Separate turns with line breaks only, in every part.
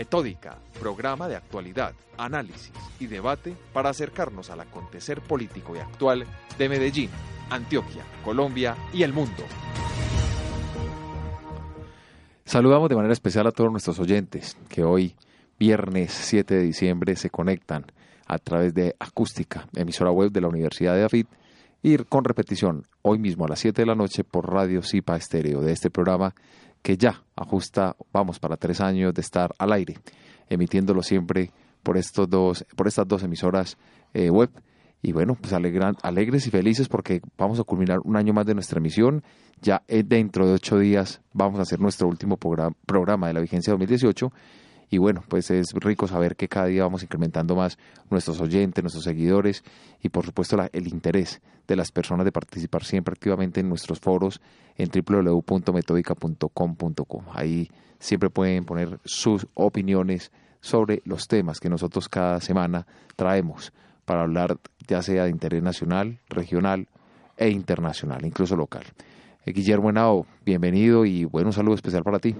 Metódica, programa de actualidad, análisis y debate para acercarnos al acontecer político y actual de Medellín, Antioquia, Colombia y el mundo.
Saludamos de manera especial a todos nuestros oyentes que hoy, viernes 7 de diciembre, se conectan a través de Acústica, emisora web de la Universidad de Afid, y con repetición hoy mismo a las 7 de la noche por Radio Cipa Estéreo de este programa que ya ajusta, vamos, para tres años de estar al aire, emitiéndolo siempre por, estos dos, por estas dos emisoras eh, web. Y bueno, pues alegran, alegres y felices porque vamos a culminar un año más de nuestra emisión. Ya eh, dentro de ocho días vamos a hacer nuestro último programa, programa de la vigencia 2018 y bueno, pues es rico saber que cada día vamos incrementando más nuestros oyentes, nuestros seguidores y por supuesto el interés de las personas de participar siempre activamente en nuestros foros en www.metodica.com.com. Ahí siempre pueden poner sus opiniones sobre los temas que nosotros cada semana traemos para hablar ya sea de interés nacional, regional e internacional, incluso local. Eh, Guillermo Henao, bienvenido y bueno, un saludo especial para ti.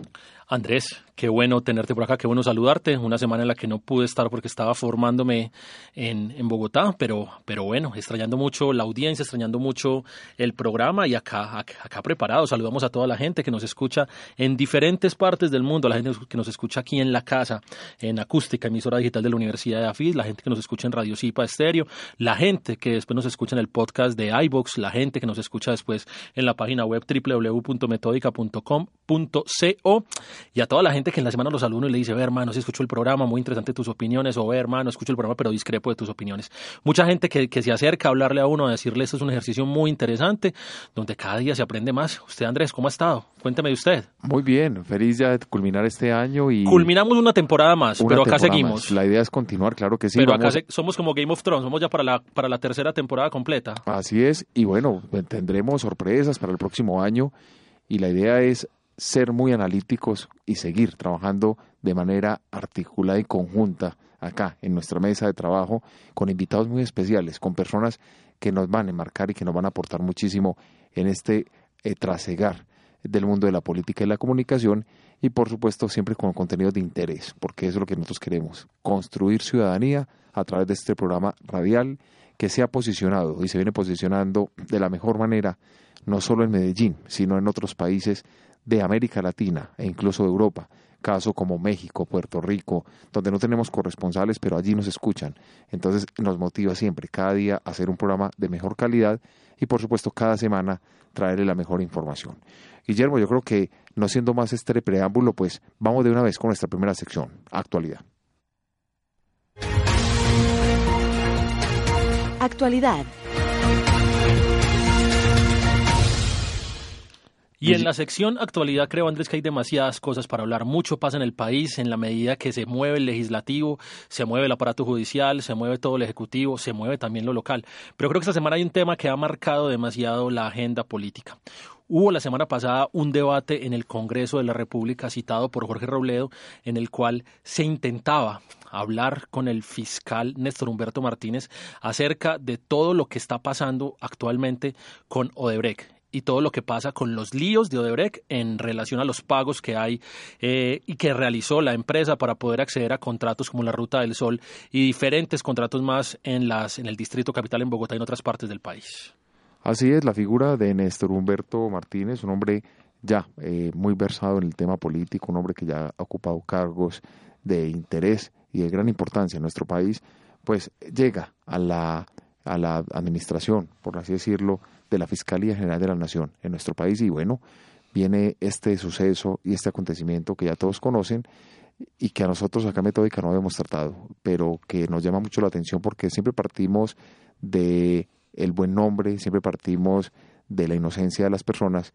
Andrés, qué bueno tenerte por acá, qué bueno saludarte. Una semana en la que no pude estar porque estaba formándome en, en Bogotá, pero, pero bueno, extrañando mucho la audiencia, extrañando mucho el programa y acá, acá, preparado. Saludamos a toda la gente que nos escucha en diferentes partes del mundo, la gente que nos escucha aquí en la casa, en acústica, emisora digital de la Universidad de AFID, la gente que nos escucha en Radio Cipa Estéreo, la gente que después nos escucha en el podcast de iBox, la gente que nos escucha después en la página web www.metódica.com.co y a toda la gente que en la semana los y le dice, ve hermano, si escucho el programa, muy interesante tus opiniones, o ve hermano, escucho el programa pero discrepo de tus opiniones. Mucha gente que, que se acerca a hablarle a uno, a decirle, esto es un ejercicio muy interesante, donde cada día se aprende más. Usted Andrés, ¿cómo ha estado? Cuénteme de usted.
Muy bien, feliz ya de culminar este año y...
Culminamos una temporada más, pero acá seguimos.
La idea es continuar, claro que sí.
Pero acá somos como Game of Thrones, somos ya para la, para la tercera temporada completa.
Así es, y bueno, tendremos sorpresas para el próximo año y la idea es ser muy analíticos y seguir trabajando de manera articulada y conjunta acá en nuestra mesa de trabajo con invitados muy especiales, con personas que nos van a enmarcar y que nos van a aportar muchísimo en este eh, trasegar del mundo de la política y la comunicación y por supuesto siempre con contenidos de interés, porque eso es lo que nosotros queremos, construir ciudadanía a través de este programa radial que se ha posicionado y se viene posicionando de la mejor manera, no solo en Medellín, sino en otros países de América Latina e incluso de Europa, caso como México, Puerto Rico, donde no tenemos corresponsales, pero allí nos escuchan. Entonces nos motiva siempre, cada día, a hacer un programa de mejor calidad y por supuesto cada semana traerle la mejor información. Guillermo, yo creo que no siendo más este preámbulo, pues vamos de una vez con nuestra primera sección, actualidad.
Actualidad.
Y en la sección actualidad creo, Andrés, que hay demasiadas cosas para hablar. Mucho pasa en el país en la medida que se mueve el legislativo, se mueve el aparato judicial, se mueve todo el ejecutivo, se mueve también lo local. Pero creo que esta semana hay un tema que ha marcado demasiado la agenda política. Hubo la semana pasada un debate en el Congreso de la República citado por Jorge Robledo en el cual se intentaba hablar con el fiscal Néstor Humberto Martínez acerca de todo lo que está pasando actualmente con Odebrecht y todo lo que pasa con los líos de Odebrecht en relación a los pagos que hay eh, y que realizó la empresa para poder acceder a contratos como la Ruta del Sol y diferentes contratos más en, las, en el Distrito Capital en Bogotá y en otras partes del país.
Así es, la figura de Néstor Humberto Martínez, un hombre ya eh, muy versado en el tema político, un hombre que ya ha ocupado cargos de interés y de gran importancia en nuestro país, pues llega a la, a la administración, por así decirlo, de la Fiscalía General de la Nación en nuestro país. Y bueno, viene este suceso y este acontecimiento que ya todos conocen y que a nosotros acá en Metódica no habíamos tratado, pero que nos llama mucho la atención porque siempre partimos de el buen nombre, siempre partimos de la inocencia de las personas,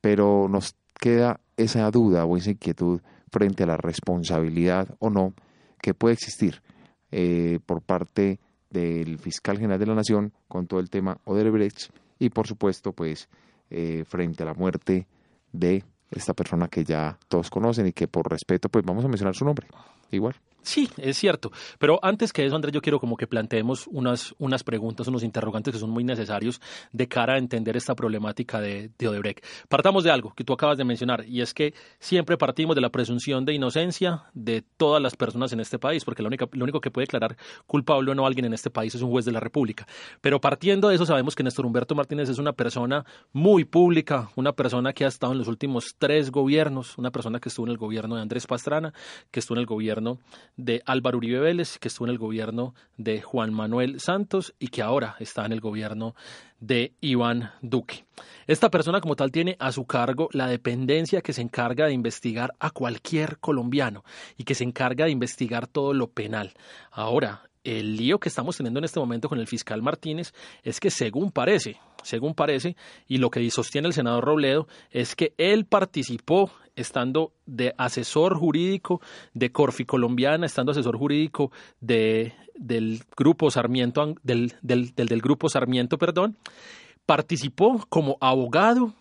pero nos queda esa duda o esa inquietud frente a la responsabilidad o no que puede existir eh, por parte del fiscal general de la nación con todo el tema Odebrecht y por supuesto pues eh, frente a la muerte de esta persona que ya todos conocen y que por respeto pues vamos a mencionar su nombre igual
Sí, es cierto. Pero antes que eso, Andrés, yo quiero como que planteemos unas, unas preguntas, unos interrogantes que son muy necesarios de cara a entender esta problemática de, de, Odebrecht. Partamos de algo que tú acabas de mencionar, y es que siempre partimos de la presunción de inocencia de todas las personas en este país, porque lo único, lo único que puede declarar culpable o no a alguien en este país es un juez de la República. Pero partiendo de eso, sabemos que Néstor Humberto Martínez es una persona muy pública, una persona que ha estado en los últimos tres gobiernos, una persona que estuvo en el gobierno de Andrés Pastrana, que estuvo en el gobierno de Álvaro Uribe Vélez, que estuvo en el gobierno de Juan Manuel Santos y que ahora está en el gobierno de Iván Duque. Esta persona como tal tiene a su cargo la dependencia que se encarga de investigar a cualquier colombiano y que se encarga de investigar todo lo penal. Ahora, el lío que estamos teniendo en este momento con el fiscal Martínez es que según parece, según parece, y lo que sostiene el senador Robledo, es que él participó estando de asesor jurídico de Corfi Colombiana, estando asesor jurídico de, del grupo Sarmiento, del, del, del grupo Sarmiento, perdón, participó como abogado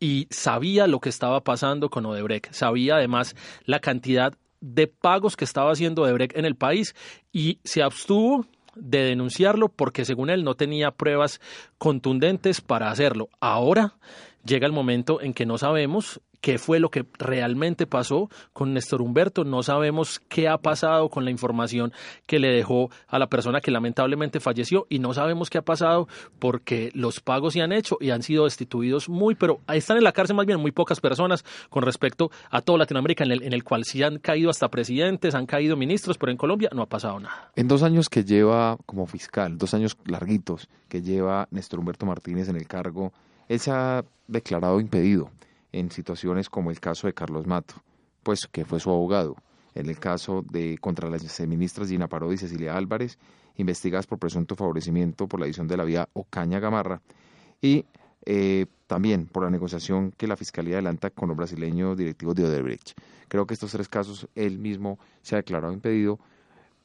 y sabía lo que estaba pasando con Odebrecht, sabía además la cantidad de pagos que estaba haciendo Odebrecht en el país y se abstuvo de denunciarlo porque según él no tenía pruebas contundentes para hacerlo. Ahora llega el momento en que no sabemos qué fue lo que realmente pasó con Néstor Humberto, no sabemos qué ha pasado con la información que le dejó a la persona que lamentablemente falleció y no sabemos qué ha pasado porque los pagos se han hecho y han sido destituidos muy, pero están en la cárcel más bien muy pocas personas con respecto a toda Latinoamérica en el, en el cual sí han caído hasta presidentes, han caído ministros, pero en Colombia no ha pasado nada.
En dos años que lleva como fiscal, dos años larguitos que lleva Néstor Humberto Martínez en el cargo, él se ha declarado impedido en situaciones como el caso de Carlos Mato, pues que fue su abogado, en el caso de contra las ministras Gina Parodi y Cecilia Álvarez, investigadas por presunto favorecimiento por la edición de la vía Ocaña Gamarra, y eh, también por la negociación que la Fiscalía adelanta con los brasileños directivos de. Creo que estos tres casos él mismo se ha declarado impedido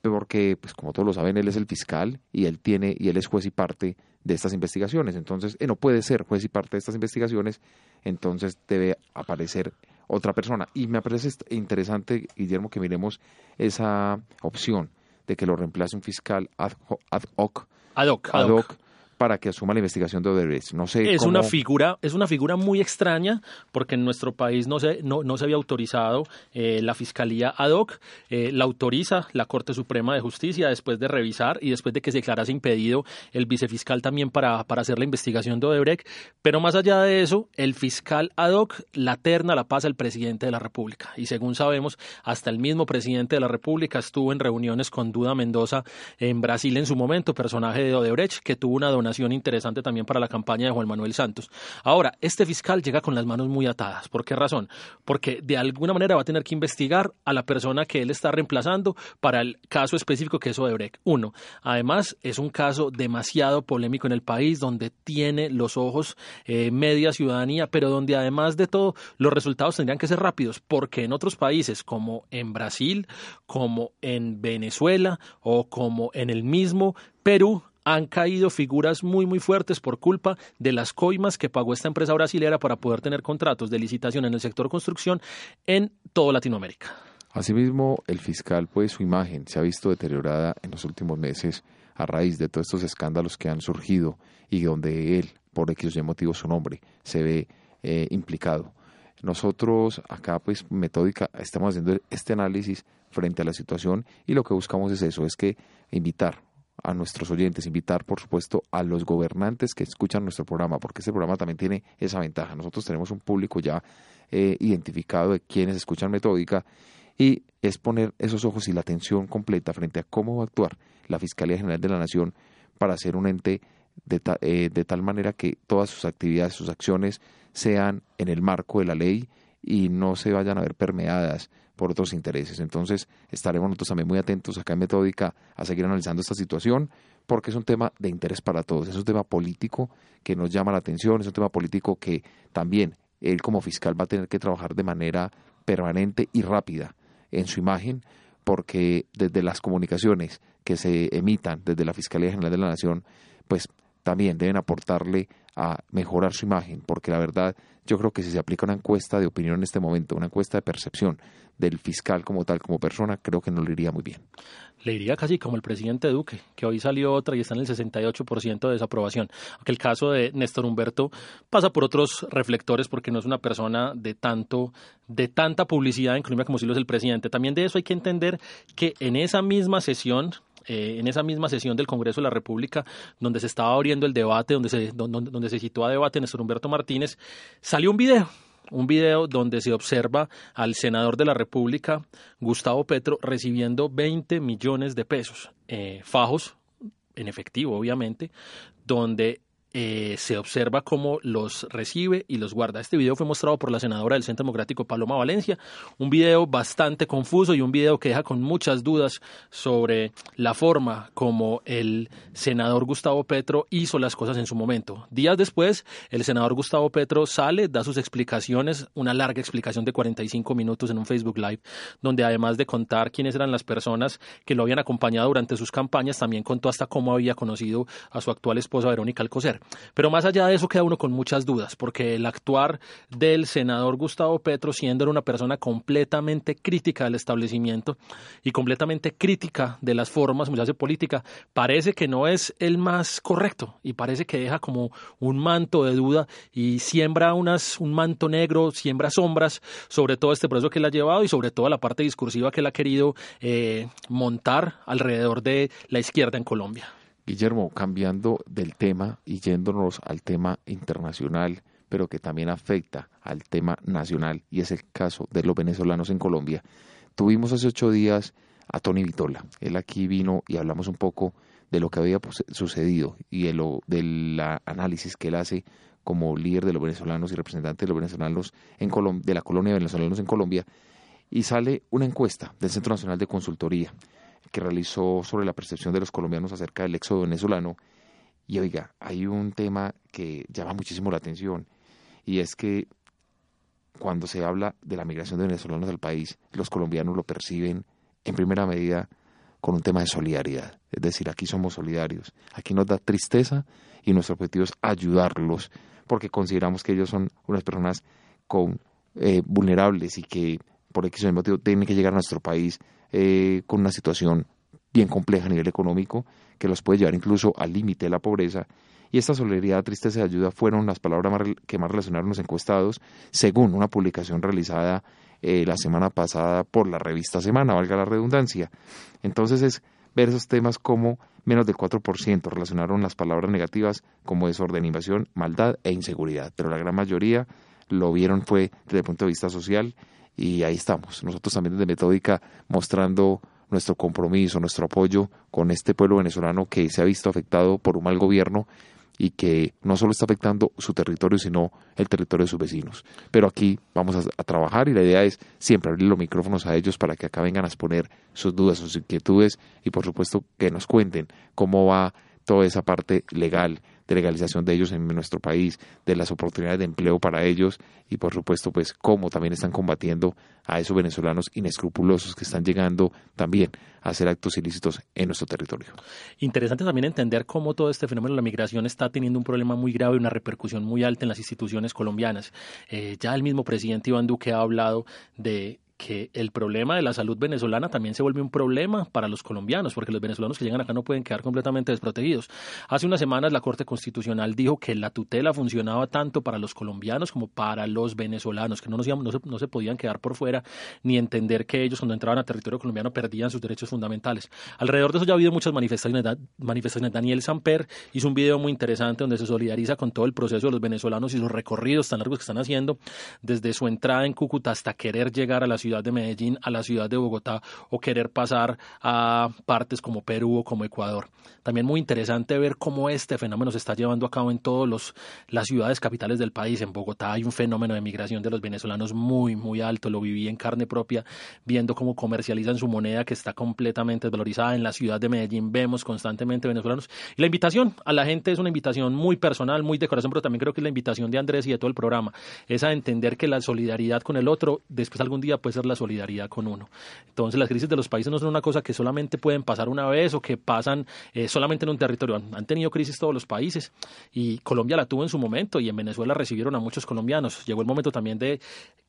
porque, pues como todos lo saben, él es el fiscal y él tiene y él es juez y parte de estas investigaciones. Entonces, él no puede ser juez y parte de estas investigaciones, entonces debe aparecer otra persona. Y me parece interesante, Guillermo, que miremos esa opción de que lo reemplace un fiscal ad hoc, ad hoc,
ad hoc, ad hoc
para que asuma la investigación de Odebrecht. No sé
es una figura es una figura muy extraña porque en nuestro país no se no, no se había autorizado eh, la fiscalía ad hoc eh, la autoriza la Corte Suprema de Justicia después de revisar y después de que se declarase impedido el vicefiscal también para, para hacer la investigación de Odebrecht. Pero más allá de eso el fiscal ad hoc la terna la pasa el presidente de la República. Y según sabemos hasta el mismo presidente de la República estuvo en reuniones con Duda Mendoza en Brasil en su momento personaje de Odebrecht que tuvo una donación interesante también para la campaña de Juan Manuel Santos. Ahora, este fiscal llega con las manos muy atadas. ¿Por qué razón? Porque de alguna manera va a tener que investigar a la persona que él está reemplazando para el caso específico que es Odebrecht. Uno, además es un caso demasiado polémico en el país donde tiene los ojos eh, media ciudadanía, pero donde además de todo los resultados tendrían que ser rápidos, porque en otros países como en Brasil, como en Venezuela o como en el mismo Perú, han caído figuras muy muy fuertes por culpa de las coimas que pagó esta empresa brasilera para poder tener contratos de licitación en el sector construcción en toda Latinoamérica.
Asimismo, el fiscal, pues su imagen se ha visto deteriorada en los últimos meses a raíz de todos estos escándalos que han surgido y donde él, por X y motivo, su nombre se ve eh, implicado. Nosotros acá, pues, Metódica, estamos haciendo este análisis frente a la situación y lo que buscamos es eso, es que invitar a nuestros oyentes, invitar por supuesto a los gobernantes que escuchan nuestro programa, porque este programa también tiene esa ventaja. Nosotros tenemos un público ya eh, identificado de quienes escuchan Metódica y es poner esos ojos y la atención completa frente a cómo va a actuar la Fiscalía General de la Nación para ser un ente de, eh, de tal manera que todas sus actividades, sus acciones sean en el marco de la ley y no se vayan a ver permeadas por otros intereses. Entonces estaremos nosotros también muy atentos acá en Metódica a seguir analizando esta situación porque es un tema de interés para todos, es un tema político que nos llama la atención, es un tema político que también él como fiscal va a tener que trabajar de manera permanente y rápida en su imagen, porque desde las comunicaciones que se emitan desde la Fiscalía General de la Nación, pues también deben aportarle a mejorar su imagen, porque la verdad yo creo que si se aplica una encuesta de opinión en este momento, una encuesta de percepción del fiscal como tal, como persona, creo que no le iría muy bien.
Le iría casi como el presidente Duque, que hoy salió otra y está en el 68% de desaprobación. Aunque el caso de Néstor Humberto pasa por otros reflectores porque no es una persona de tanto, de tanta publicidad en Colombia como si lo es el presidente. También de eso hay que entender que en esa misma sesión eh, en esa misma sesión del Congreso de la República, donde se estaba abriendo el debate, donde se, donde, donde se citó a debate Néstor Humberto Martínez, salió un video un video donde se observa al senador de la República, Gustavo Petro, recibiendo 20 millones de pesos, eh, fajos, en efectivo obviamente, donde eh, se observa cómo los recibe y los guarda. Este video fue mostrado por la senadora del Centro Democrático Paloma Valencia, un video bastante confuso y un video que deja con muchas dudas sobre la forma como el senador Gustavo Petro hizo las cosas en su momento. Días después, el senador Gustavo Petro sale, da sus explicaciones, una larga explicación de 45 minutos en un Facebook Live, donde además de contar quiénes eran las personas que lo habían acompañado durante sus campañas, también contó hasta cómo había conocido a su actual esposa Verónica Alcocer. Pero más allá de eso queda uno con muchas dudas, porque el actuar del senador Gustavo Petro, siendo una persona completamente crítica del establecimiento y completamente crítica de las formas se hace política, parece que no es el más correcto y parece que deja como un manto de duda y siembra unas, un manto negro, siembra sombras sobre todo este proceso que él ha llevado y sobre todo la parte discursiva que él ha querido eh, montar alrededor de la izquierda en Colombia.
Guillermo, cambiando del tema y yéndonos al tema internacional, pero que también afecta al tema nacional, y es el caso de los venezolanos en Colombia, tuvimos hace ocho días a Tony Vitola. Él aquí vino y hablamos un poco de lo que había sucedido y de lo, del análisis que él hace como líder de los venezolanos y representante de los venezolanos en de la colonia de venezolanos en Colombia, y sale una encuesta del Centro Nacional de Consultoría que realizó sobre la percepción de los colombianos acerca del éxodo venezolano. Y oiga, hay un tema que llama muchísimo la atención y es que cuando se habla de la migración de venezolanos al país, los colombianos lo perciben en primera medida con un tema de solidaridad. Es decir, aquí somos solidarios. Aquí nos da tristeza y nuestro objetivo es ayudarlos porque consideramos que ellos son unas personas con eh, vulnerables y que por X motivo tienen que llegar a nuestro país eh, con una situación bien compleja a nivel económico, que los puede llevar incluso al límite de la pobreza. Y esta solidaridad, tristeza y ayuda fueron las palabras que más relacionaron los encuestados, según una publicación realizada eh, la semana pasada por la revista Semana, valga la redundancia. Entonces es ver esos temas como menos del 4% relacionaron las palabras negativas como desorden, invasión, maldad e inseguridad, pero la gran mayoría lo vieron fue desde el punto de vista social y ahí estamos. Nosotros también desde Metódica mostrando nuestro compromiso, nuestro apoyo con este pueblo venezolano que se ha visto afectado por un mal gobierno y que no solo está afectando su territorio, sino el territorio de sus vecinos. Pero aquí vamos a, trabajar y la idea es siempre abrir los micrófonos a ellos para que acá vengan a exponer sus dudas, sus inquietudes y por supuesto que nos cuenten cómo va toda esa parte legal de legalización de ellos en nuestro país, de las oportunidades de empleo para ellos y por supuesto pues cómo también están combatiendo a esos venezolanos inescrupulosos que están llegando también a hacer actos ilícitos en nuestro territorio.
Interesante también entender cómo todo este fenómeno de la migración está teniendo un problema muy grave y una repercusión muy alta en las instituciones colombianas. Eh, ya el mismo presidente Iván Duque ha hablado de que el problema de la salud venezolana también se vuelve un problema para los colombianos, porque los venezolanos que llegan acá no pueden quedar completamente desprotegidos. Hace unas semanas la Corte Constitucional dijo que la tutela funcionaba tanto para los colombianos como para los venezolanos, que no, nos, no, se, no se podían quedar por fuera ni entender que ellos cuando entraban a territorio colombiano perdían sus derechos fundamentales. Alrededor de eso ya ha habido muchas manifestaciones. manifestaciones. Daniel Samper hizo un video muy interesante donde se solidariza con todo el proceso de los venezolanos y los recorridos tan largos que están haciendo desde su entrada en Cúcuta hasta querer llegar a la ciudad ciudad de Medellín a la ciudad de Bogotá o querer pasar a partes como Perú o como Ecuador. También muy interesante ver cómo este fenómeno se está llevando a cabo en todas las ciudades capitales del país. En Bogotá hay un fenómeno de migración de los venezolanos muy, muy alto. Lo viví en carne propia, viendo cómo comercializan su moneda que está completamente desvalorizada. En la ciudad de Medellín vemos constantemente venezolanos. Y la invitación a la gente es una invitación muy personal, muy de corazón, pero también creo que es la invitación de Andrés y de todo el programa. Es a entender que la solidaridad con el otro, después algún día puede ser la solidaridad con uno. Entonces las crisis de los países no son una cosa que solamente pueden pasar una vez o que pasan eh, en un territorio. Han, tenido crisis todos los países y Colombia la tuvo en su momento y en Venezuela recibieron a muchos colombianos. Llegó el momento también de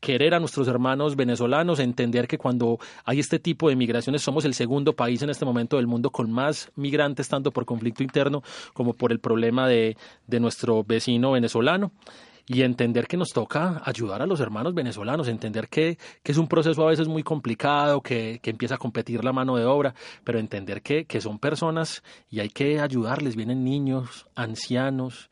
querer a nuestros hermanos venezolanos, entender que cuando hay este tipo de migraciones somos el segundo país en este momento del mundo con más migrantes, tanto por conflicto interno como por el problema de, de nuestro vecino venezolano y entender que nos toca ayudar a los hermanos venezolanos, entender que, que es un proceso a veces muy complicado, que, que, empieza a competir la mano de obra, pero entender que, que son personas y hay que ayudarles, vienen niños, ancianos,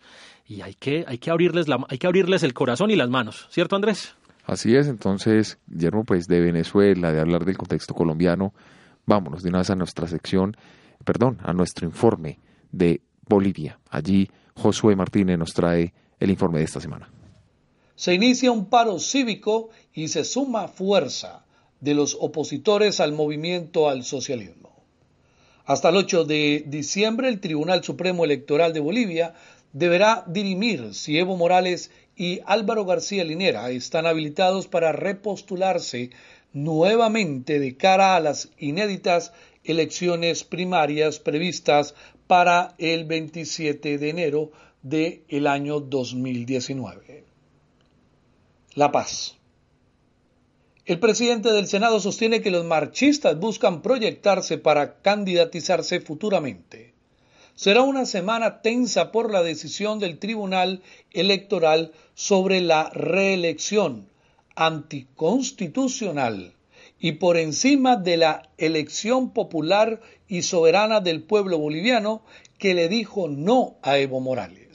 y hay que, hay que abrirles la, hay que abrirles el corazón y las manos, ¿cierto Andrés?
Así es, entonces, Guillermo, pues de Venezuela, de hablar del contexto colombiano, vámonos de una vez a nuestra sección, perdón, a nuestro informe de Bolivia. Allí Josué Martínez nos trae el informe de esta semana.
Se inicia un paro cívico y se suma fuerza de los opositores al movimiento al socialismo. Hasta el 8 de diciembre, el Tribunal Supremo Electoral de Bolivia deberá dirimir si Evo Morales y Álvaro García Linera están habilitados para repostularse nuevamente de cara a las inéditas elecciones primarias previstas para el 27 de enero del año 2019. La paz. El presidente del Senado sostiene que los marchistas buscan proyectarse para candidatizarse futuramente. Será una semana tensa por la decisión del Tribunal Electoral sobre la reelección anticonstitucional y por encima de la elección popular y soberana del pueblo boliviano que le dijo no a Evo Morales.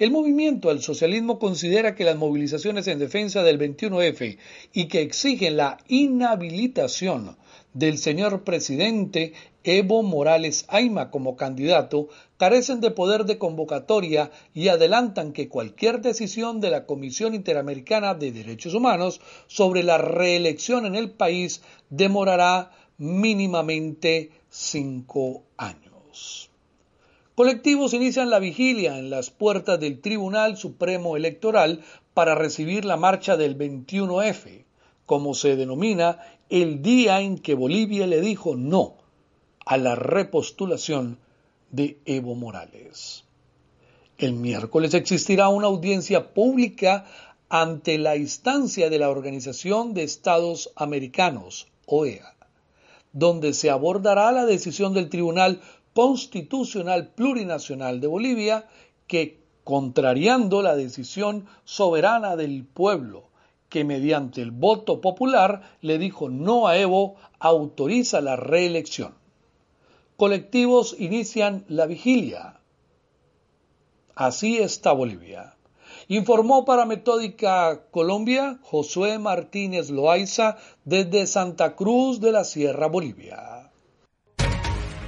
El movimiento al socialismo considera que las movilizaciones en defensa del 21F y que exigen la inhabilitación del señor presidente Evo Morales Aima como candidato carecen de poder de convocatoria y adelantan que cualquier decisión de la Comisión Interamericana de Derechos Humanos sobre la reelección en el país demorará mínimamente cinco años. Colectivos inician la vigilia en las puertas del Tribunal Supremo Electoral para recibir la marcha del 21F, como se denomina el día en que Bolivia le dijo no a la repostulación de Evo Morales. El miércoles existirá una audiencia pública ante la instancia de la Organización de Estados Americanos, OEA, donde se abordará la decisión del Tribunal Constitucional Plurinacional de Bolivia que, contrariando la decisión soberana del pueblo, que mediante el voto popular le dijo no a Evo, autoriza la reelección. Colectivos inician la vigilia. Así está Bolivia. Informó para Metódica Colombia Josué Martínez Loaiza desde Santa Cruz de la Sierra, Bolivia.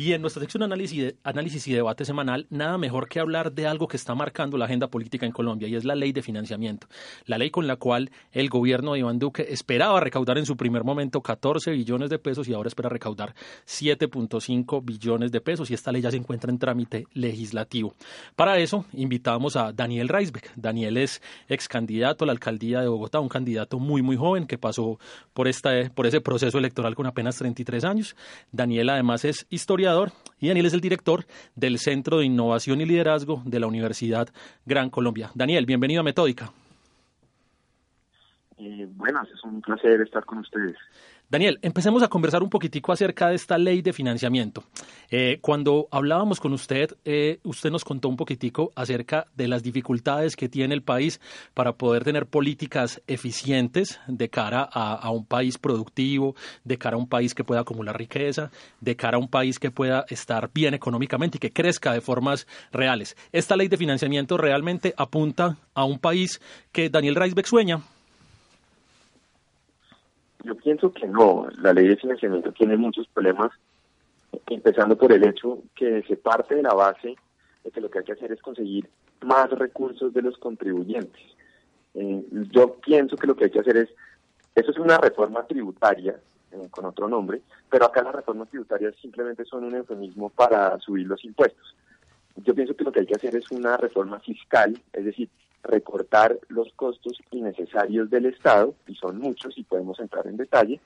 Y en nuestra sección análisis, análisis y debate semanal, nada mejor que hablar de algo que está marcando la agenda política en Colombia y es la ley de financiamiento. La ley con la cual el gobierno de Iván Duque esperaba recaudar en su primer momento 14 billones de pesos y ahora espera recaudar 7.5 billones de pesos y esta ley ya se encuentra en trámite legislativo. Para eso invitamos a Daniel Reisbeck. Daniel es ex candidato a la alcaldía de Bogotá, un candidato muy muy joven que pasó por, esta, por ese proceso electoral con apenas 33 años. Daniel además es historiador y Daniel es el director del Centro de Innovación y Liderazgo de la Universidad Gran Colombia. Daniel, bienvenido a Metódica.
Eh, buenas, es un placer estar con ustedes.
Daniel, empecemos a conversar un poquitico acerca de esta ley de financiamiento. Eh, cuando hablábamos con usted, eh, usted nos contó un poquitico acerca de las dificultades que tiene el país para poder tener políticas eficientes de cara a, un país productivo, de cara a un país que pueda acumular riqueza, de cara a un país que pueda estar bien económicamente y que crezca de formas reales. Esta ley de financiamiento realmente apunta a un país que Daniel Reisbeck sueña.
Yo pienso que no. La ley de financiamiento tiene muchos problemas, empezando por el hecho que se parte de la base de que lo que hay que hacer es conseguir más recursos de los contribuyentes. Eh, yo pienso que lo que hay que hacer es, eso es una reforma tributaria, eh, con otro nombre, pero acá las reformas tributarias simplemente son un eufemismo para subir los impuestos. Yo pienso que lo que hay que hacer es una reforma fiscal, es decir, recortar los costos innecesarios del Estado, y son muchos y podemos entrar en detalle,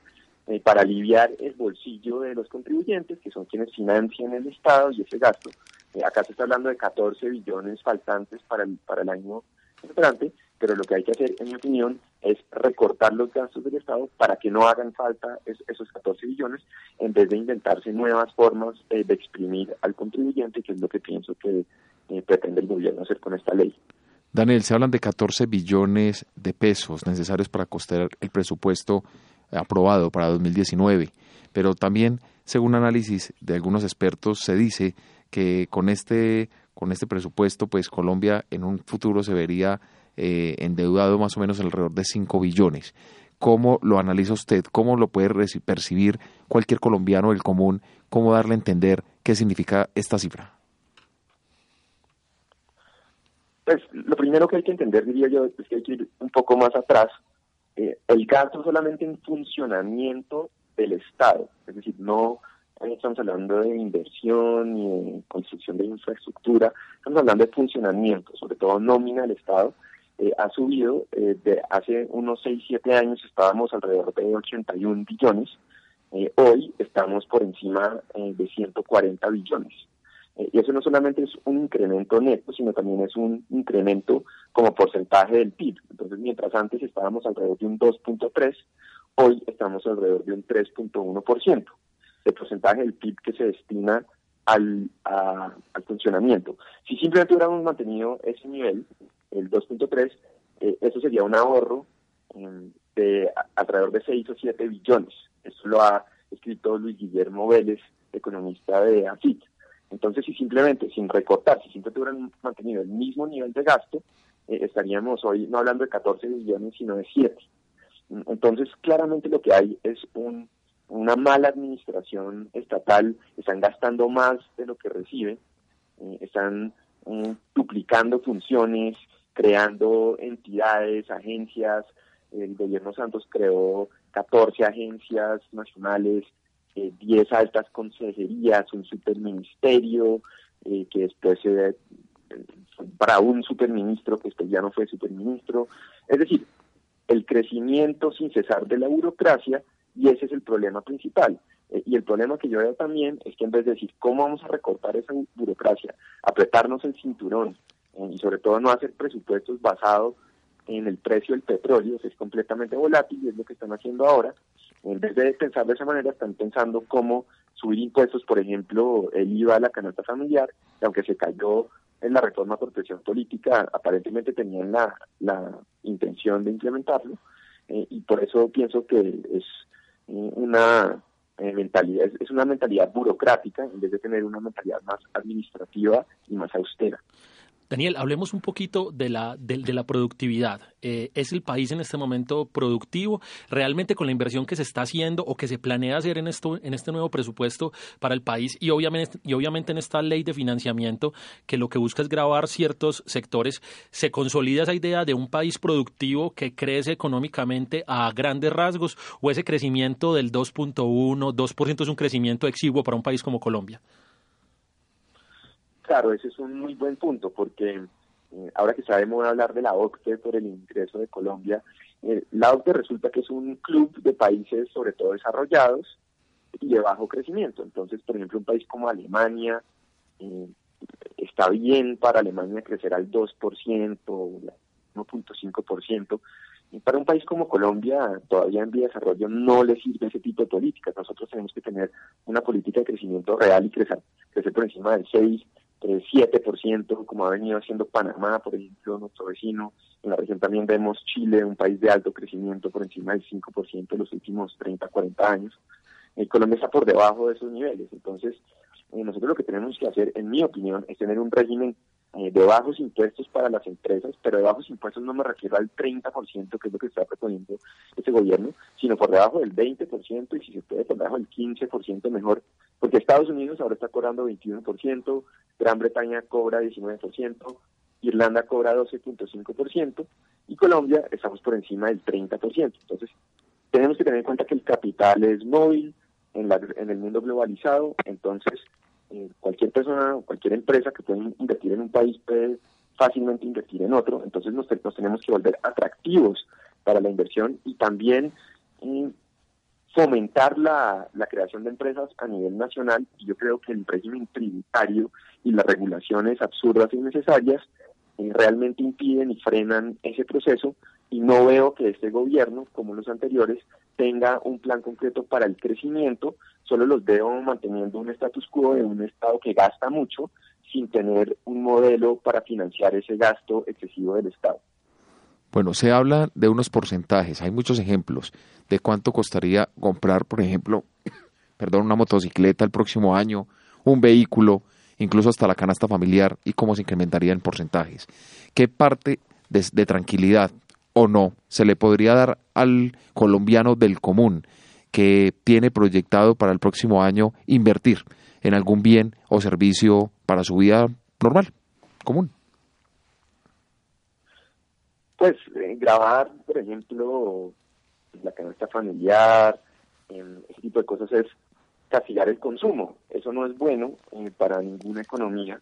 eh, para aliviar el bolsillo de los contribuyentes, que son quienes financian el Estado y ese gasto. Eh, acá se está hablando de 14 billones faltantes para el, para el año entrante, pero lo que hay que hacer, en mi opinión, es recortar los gastos del Estado para que no hagan falta esos 14 billones, en vez de inventarse nuevas formas eh, de exprimir al contribuyente, que es lo que pienso que pretende el gobierno hacer con esta ley.
Daniel, se hablan de 14 billones de pesos necesarios para costear el presupuesto aprobado para 2019, pero también, según análisis de algunos expertos, se dice que con este con este presupuesto, pues Colombia en un futuro se vería eh, endeudado más o menos alrededor de 5 billones. ¿Cómo lo analiza usted? ¿Cómo lo puede percibir cualquier colombiano del común? ¿Cómo darle a entender qué significa esta cifra?
Pues lo primero que hay que entender, diría yo, es que hay que ir un poco más atrás. Eh, el gasto solamente en funcionamiento del Estado, es decir, no estamos hablando de inversión ni de construcción de infraestructura, estamos hablando de funcionamiento, sobre todo nómina del Estado, eh, ha subido eh, de hace unos 6, 7 años estábamos alrededor de 81 billones, hoy estamos por encima de 140 billones. Eh, y eso no solamente es un incremento neto, sino también es un incremento como porcentaje del PIB. Entonces, mientras antes estábamos alrededor de un 2.3, hoy estamos alrededor de un 3.1%. El porcentaje del PIB que se destina al, al funcionamiento. Si simplemente hubiéramos mantenido ese nivel, el 2.3, eh, eso sería un ahorro em, de alrededor de 6 o 7 billones. Eso lo ha escrito Luis Guillermo Vélez, economista de AFIT. Entonces, si simplemente, sin recortar, si simplemente hubieran mantenido el mismo nivel de gasto, eh, estaríamos hoy no hablando de 14 billones, sino de 7. Entonces, claramente lo que hay es un, una mala administración estatal, están gastando más de lo que reciben, eh, están mm, duplicando funciones, creando entidades, agencias. El gobierno Santos creó 14 agencias nacionales, 10 altas consejerías, un superministerio, eh, que después se para un superministro que después ya no fue superministro. Es decir, el crecimiento sin cesar de la burocracia y ese es el problema principal. Eh, y el problema que yo veo también es que en vez de decir cómo vamos a recortar esa burocracia, apretarnos el cinturón eh, y sobre todo no hacer presupuestos basados en el precio del petróleo, que es completamente volátil y es lo que están haciendo ahora, en vez de pensar de esa manera, están pensando cómo subir impuestos, por ejemplo, el IVA a la canasta familiar, y aunque se cayó en la reforma por presión política, aparentemente tenían la, la intención de implementarlo, eh, y por eso pienso que es eh, una eh, mentalidad, es una mentalidad burocrática en vez de tener una mentalidad más administrativa y más austera.
Daniel, hablemos un poquito de la, de, la productividad. Eh, ¿Es el país en este momento productivo? ¿Realmente con la inversión que se está haciendo o que se planea hacer en, esto, en este nuevo presupuesto para el país y obviamente, y obviamente en esta ley de financiamiento que lo que busca es grabar ciertos sectores, se consolida esa idea de un país productivo que crece económicamente a grandes rasgos o ese crecimiento del 2.1, 2% es un crecimiento exiguo para un país como Colombia?
Claro, ese es un muy buen punto, porque eh, ahora que sabemos hablar de la OCDE por el ingreso de Colombia, eh, la OCDE resulta que es un club de países, sobre todo desarrollados, y de bajo crecimiento. Entonces, por ejemplo, un país como Alemania, eh, está bien para Alemania crecer al 2%, 1.5%, para un país como Colombia, todavía en vía de desarrollo, no le sirve ese tipo de políticas. Nosotros tenemos que tener una política de crecimiento real y crecer, crecer por encima del 6, 7%, como ha venido haciendo Panamá, por ejemplo, nuestro vecino. En la región también vemos Chile, un país de alto crecimiento por encima del 5% en los últimos 30, 40 años. Eh, Colombia está por debajo de esos niveles. Entonces, eh, nosotros lo que tenemos que hacer, en mi opinión, es tener un régimen eh, de bajos impuestos para las empresas, pero de bajos impuestos no me refiero al 30%, que es lo que está proponiendo este gobierno, sino por debajo del 20% y si se puede por debajo del 15% mejor, porque Estados Unidos ahora está cobrando 21%, Gran Bretaña cobra 19%, Irlanda cobra 12.5% y Colombia estamos por encima del 30%. Entonces, tenemos que tener en cuenta que el capital es móvil en, la, en el mundo globalizado, entonces cualquier persona o cualquier empresa que pueda invertir en un país puede fácilmente invertir en otro, entonces nos, tenemos que volver atractivos para la inversión y también eh, fomentar la, creación de empresas a nivel nacional. Y yo creo que el régimen tributario y las regulaciones absurdas y innecesarias eh, realmente impiden y frenan ese proceso. Y no veo que este gobierno, como los anteriores, tenga un plan concreto para el crecimiento, solo los veo manteniendo un status quo de un Estado que gasta mucho sin tener un modelo para financiar ese gasto excesivo del Estado.
Bueno, se habla de unos porcentajes, hay muchos ejemplos de cuánto costaría comprar, por ejemplo, perdón, una motocicleta el próximo año, un vehículo, incluso hasta la canasta familiar y cómo se incrementaría en porcentajes. ¿Qué parte de tranquilidad o no se le podría dar al colombiano del común que tiene proyectado para el próximo año invertir en algún bien o servicio para su vida normal, común?
Pues eh, grabar, por ejemplo, la canasta familiar, ese tipo de cosas es castigar el consumo. Eso no es bueno eh, para ninguna economía.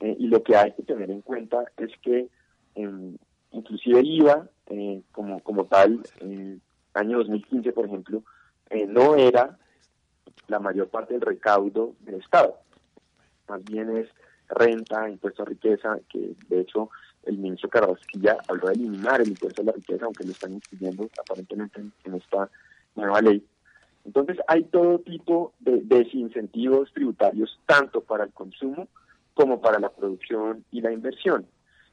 Eh, y lo que hay que tener en cuenta es que em, inclusive IVA eh, como, como tal, el año 2015, por ejemplo, eh, no era la mayor parte del recaudo del Estado. Más bien es renta, impuesto a riqueza, que de hecho el ministro Carrasquilla habló de eliminar el impuesto a la riqueza, aunque lo están incluyendo aparentemente en, esta nueva ley. Entonces hay todo tipo de desincentivos tributarios, tanto para el consumo como para la producción y la inversión.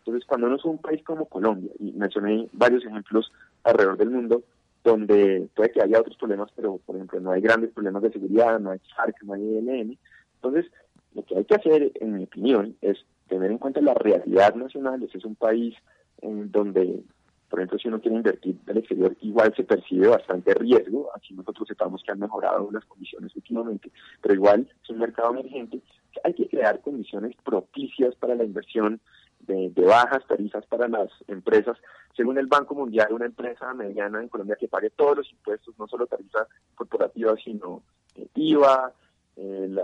Entonces, cuando uno es un país como Colombia, y mencioné varios ejemplos alrededor del mundo, donde puede que haya otros problemas, pero por ejemplo no hay grandes problemas de seguridad, no hay FARC, no hay ELN. Entonces, lo que hay que hacer, en mi opinión, es tener en cuenta la realidad nacional. Ese es un país en donde, por ejemplo, si uno quiere invertir del exterior, igual se percibe bastante riesgo. Aquí nosotros sepamos que han mejorado las condiciones últimamente, pero igual es un mercado emergente. Hay que crear condiciones propicias para la inversión de, bajas tarifas para las empresas. Según el Banco Mundial, una empresa mediana en Colombia que pague todos los impuestos, no solo tarifa corporativa, sino eh, IVA, eh,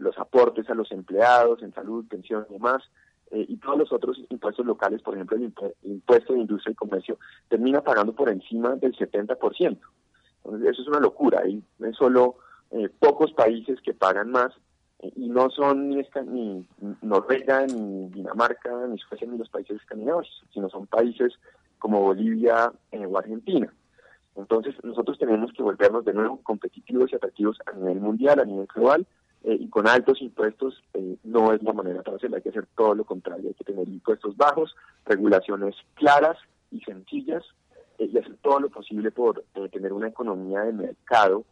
los aportes a los empleados en salud, pensión y demás, eh, y todos los otros impuestos locales, por ejemplo, el, impuesto de industria y comercio, termina pagando por encima del 70%. Entonces, eso es una locura. Hay solo pocos países que pagan más y no son ni, ni Noruega, ni Dinamarca, ni Suecia, ni los países escandinavos, sino son países como Bolivia eh, o Argentina. Entonces nosotros tenemos que volvernos de nuevo competitivos y atractivos a nivel mundial, a nivel global, eh, y con altos impuestos eh, no es la manera para hacerlo, hay que hacer todo lo contrario, hay que tener impuestos bajos, regulaciones claras y sencillas, y hacer todo lo posible por tener una economía de mercado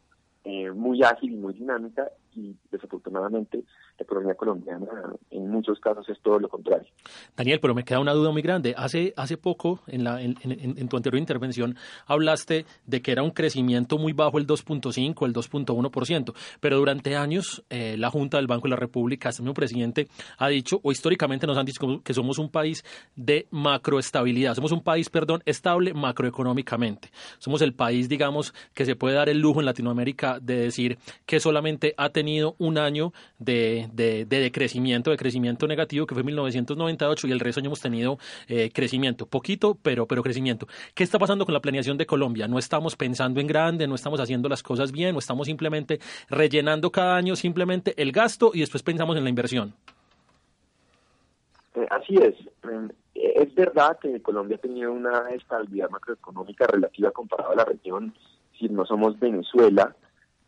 muy ágil y muy dinámica y desafortunadamente la economía colombiana en muchos casos es todo lo contrario.
Daniel, pero me queda una duda muy grande. Hace, hace poco, en, la, tu anterior intervención, hablaste de que era un crecimiento muy bajo el 2.5, el 2.1%, pero durante años eh, la Junta del Banco de la República, este mismo presidente, ha dicho, o históricamente nos han dicho que somos un país de macroestabilidad, somos un país, perdón, estable macroeconómicamente. Somos el país, digamos, que se puede dar el lujo en Latinoamérica de decir que solamente ha tenido un año de, de, decrecimiento, de crecimiento negativo, que fue 1998, y el resto hemos tenido eh, crecimiento, poquito, pero, pero crecimiento. ¿Qué está pasando con la planeación de Colombia? No estamos pensando en grande, no estamos haciendo las cosas bien, no estamos simplemente rellenando cada año simplemente el gasto y después pensamos en la inversión.
Eh, así es. Eh, es verdad que Colombia ha tenido una estabilidad macroeconómica relativa comparada a la región. Si no somos Venezuela,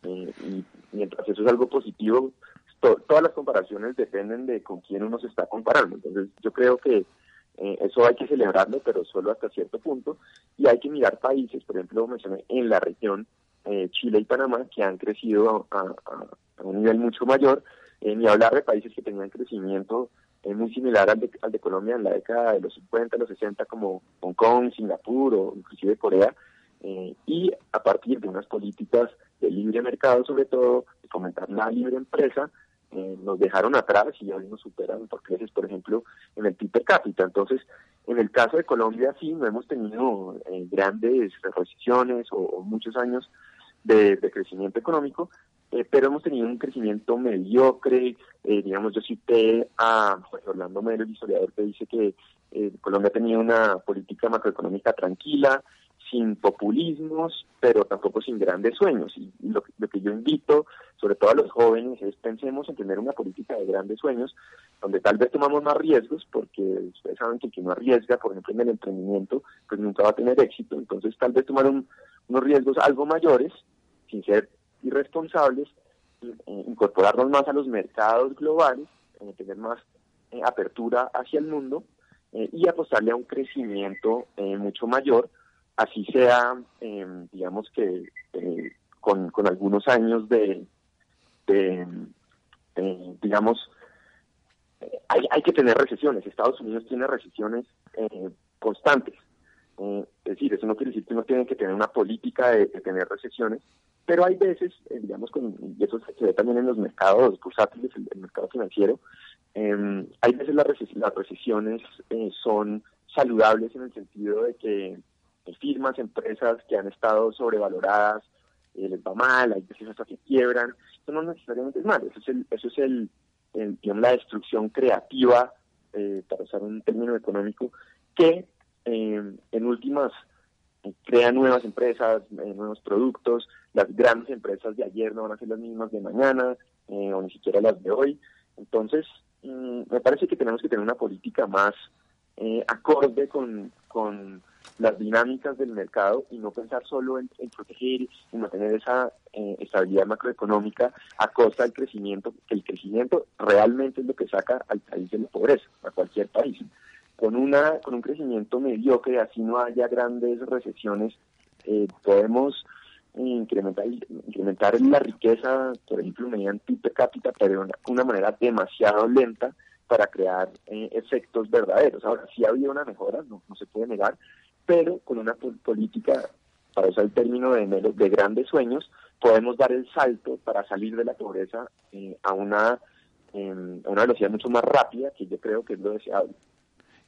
y mientras eso es algo positivo, todas las comparaciones dependen de con quién uno se está comparando. Entonces, yo creo que eso hay que celebrarlo, pero solo hasta cierto punto. Y hay que mirar países, por ejemplo, mencioné en la región, Chile y Panamá, que han crecido a, un nivel mucho mayor, ni hablar de países que tenían crecimiento es muy similar al de, al de Colombia en la década de los 50, los 60, como Hong Kong, Singapur o inclusive Corea, eh, y a partir de unas políticas de libre mercado, sobre todo, de fomentar la libre empresa, eh, nos dejaron atrás y hoy nos superan por creces, por ejemplo, en el PIB per cápita. Entonces, en el caso de Colombia, sí, no hemos tenido eh, grandes recesiones o, muchos años de, crecimiento económico, eh, pero hemos tenido un crecimiento mediocre. Eh, digamos, yo cité a Jorge Orlando Melo, el historiador, que dice que eh, Colombia tenía una política macroeconómica tranquila, sin populismos, pero tampoco sin grandes sueños. Y, lo, que yo invito, sobre todo a los jóvenes, es pensemos en tener una política de grandes sueños, donde tal vez tomamos más riesgos, porque ustedes saben que quien no arriesga, por ejemplo, en el emprendimiento, pues nunca va a tener éxito. Entonces, tal vez tomar unos riesgos algo mayores, sin ser irresponsables, eh, incorporarnos más a los mercados globales, eh, tener más eh, apertura hacia el mundo y apostarle a un crecimiento mucho mayor, así sea, digamos que con, con, algunos años de, digamos, hay, hay que tener recesiones. Estados Unidos tiene recesiones constantes. es decir, eso no quiere decir que uno tiene que tener una política de tener recesiones, pero hay veces, eh, digamos, con, y eso se ve también en los mercados bursátiles, el, el mercado financiero, em, hay veces las, las recesiones eh, son saludables en el sentido de que firmas, empresas que han estado sobrevaloradas, eh, les va mal, hay veces hasta que quiebran, eso no necesariamente es malo, eso es, el, eso es el, digamos, la destrucción creativa, para usar un término económico, que em, en últimas crea nuevas empresas, eh, nuevos productos. Las grandes empresas de ayer no van a ser las mismas de mañana eh, o ni siquiera las de hoy. Entonces, mm, me parece que tenemos que tener una política más eh, acorde con las dinámicas del mercado y no pensar solo en, proteger y mantener esa estabilidad macroeconómica a costa del crecimiento, que el crecimiento realmente es lo que saca al país de la pobreza, a cualquier país con, una, con un crecimiento mediocre, así no haya grandes recesiones, eh, podemos incrementar, incrementar la riqueza, por ejemplo, mediante per cápita, pero de una, manera demasiado lenta para crear eh, efectos verdaderos. Ahora, sí ha habido una mejora, no, no se puede negar, pero con una política, para usar el término de, de grandes sueños, podemos dar el salto para salir de la pobreza eh, a, una, a una velocidad mucho más rápida, que yo creo que es lo deseable.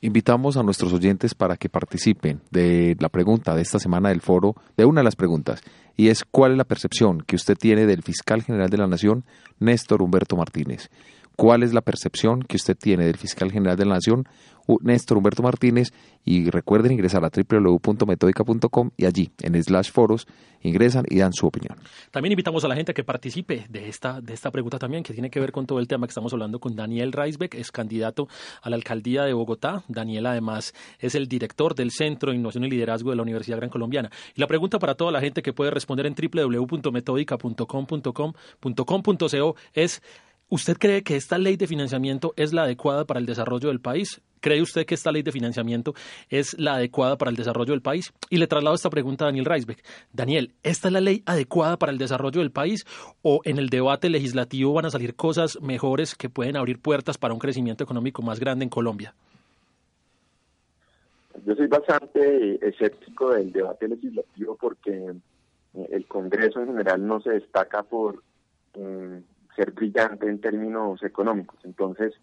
Invitamos a nuestros oyentes para que participen de la pregunta de esta semana del foro, de una de las preguntas, y es ¿cuál es la percepción que usted tiene del fiscal general de la Nación, Néstor Humberto Martínez? ¿Cuál es la percepción que usted tiene del fiscal general de la Nación, Néstor Humberto Martínez y recuerden ingresar a www.metodica.com y allí en slash foros ingresan y dan su opinión.
También invitamos a la gente que participe de esta, de esta pregunta también, que tiene que ver con todo el tema que estamos hablando con Daniel Reisbeck, es candidato a la alcaldía de Bogotá. Daniel además es el director del Centro de Innovación y Liderazgo de la Universidad Gran Colombiana. Y la pregunta para toda la gente que puede responder en www.metodica.com.com.co es ¿Usted cree que esta ley de financiamiento es la adecuada para el desarrollo del país? ¿Cree usted que esta ley de financiamiento es la adecuada para el desarrollo del país? Y le traslado esta pregunta a Daniel Reisbeck. Daniel, ¿esta es la ley adecuada para el desarrollo del país o en el debate legislativo van a salir cosas mejores que pueden abrir puertas para un crecimiento económico más grande en Colombia?
Yo soy bastante escéptico del debate legislativo porque eh, el Congreso en general no se destaca por... Eh, ser brillante en términos económicos. Entonces,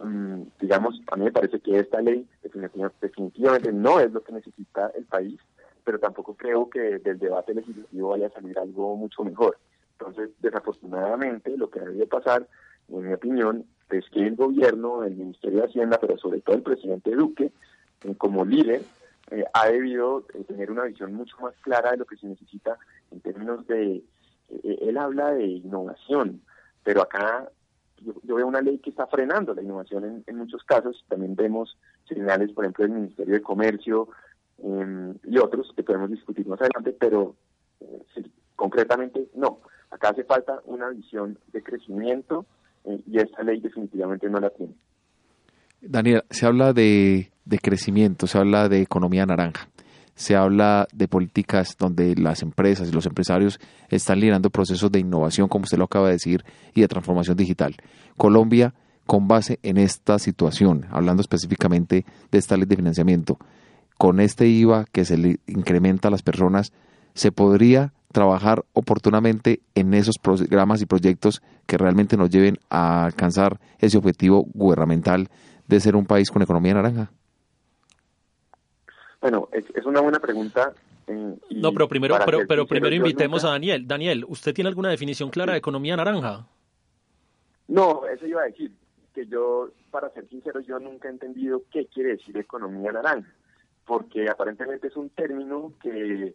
mm, digamos, a mí me parece que esta ley definitivamente no es lo que necesita el país, pero tampoco creo que del debate legislativo vaya a salir algo mucho mejor. Entonces, desafortunadamente, lo que debe pasar, en mi opinión, es que el gobierno, el Ministerio de Hacienda, pero sobre todo el presidente Duque, eh, como líder, eh, ha debido eh, tener una visión mucho más clara de lo que se necesita en términos de... él habla de innovación, pero acá yo, veo una ley que está frenando la innovación en, muchos casos. También vemos señales, por ejemplo, del Ministerio de Comercio em, y otros que podemos discutir más adelante, pero eh, concretamente no. Acá hace falta una visión de crecimiento eh, y esta ley definitivamente no la tiene.
Daniel, se habla de, de crecimiento, se habla de economía naranja se habla de políticas donde las empresas y los empresarios están liderando procesos de innovación, como usted lo acaba de decir, y de transformación digital. Colombia, con base en esta situación, hablando específicamente de esta ley de financiamiento, con este IVA que se le incrementa a las personas, se podría trabajar oportunamente en esos programas y proyectos que realmente nos lleven a alcanzar ese objetivo gubernamental de ser un país con economía naranja?
Bueno, es, una buena pregunta. Eh,
no, pero primero, pero, primero invitemos a Daniel. Daniel, ¿usted tiene alguna definición clara de economía naranja?
No, eso iba a decir, que yo, para ser sincero, yo nunca he entendido qué quiere decir economía naranja, porque aparentemente es un término que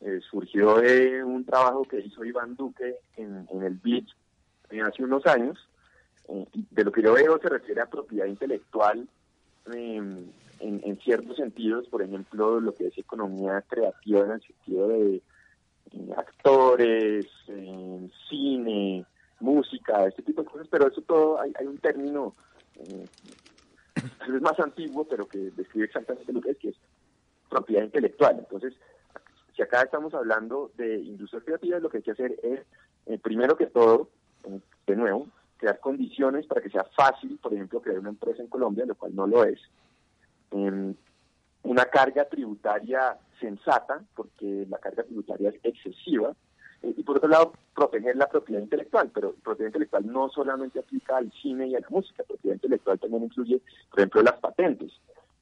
eh, surgió de un trabajo que hizo Iván Duque en, el BID eh, hace unos años. de lo que yo veo se refiere a propiedad intelectual en, ciertos sentidos, por ejemplo, lo que es economía creativa en el sentido de actores, cine, música, este tipo de cosas, pero eso todo hay, un término eh, tal vez más antiguo, pero que describe exactamente lo que es, que es propiedad intelectual. Entonces, si acá estamos hablando de industria creativa, lo que hay que hacer es, eh, primero que todo, eh, de nuevo, crear condiciones para que sea fácil, por ejemplo, crear una empresa en Colombia, lo cual no lo es, una carga tributaria sensata, porque la carga tributaria es excesiva, eh, y por otro lado, proteger la propiedad intelectual, pero propiedad intelectual no solamente aplica al cine y a la música, propiedad intelectual también incluye, por ejemplo, las patentes.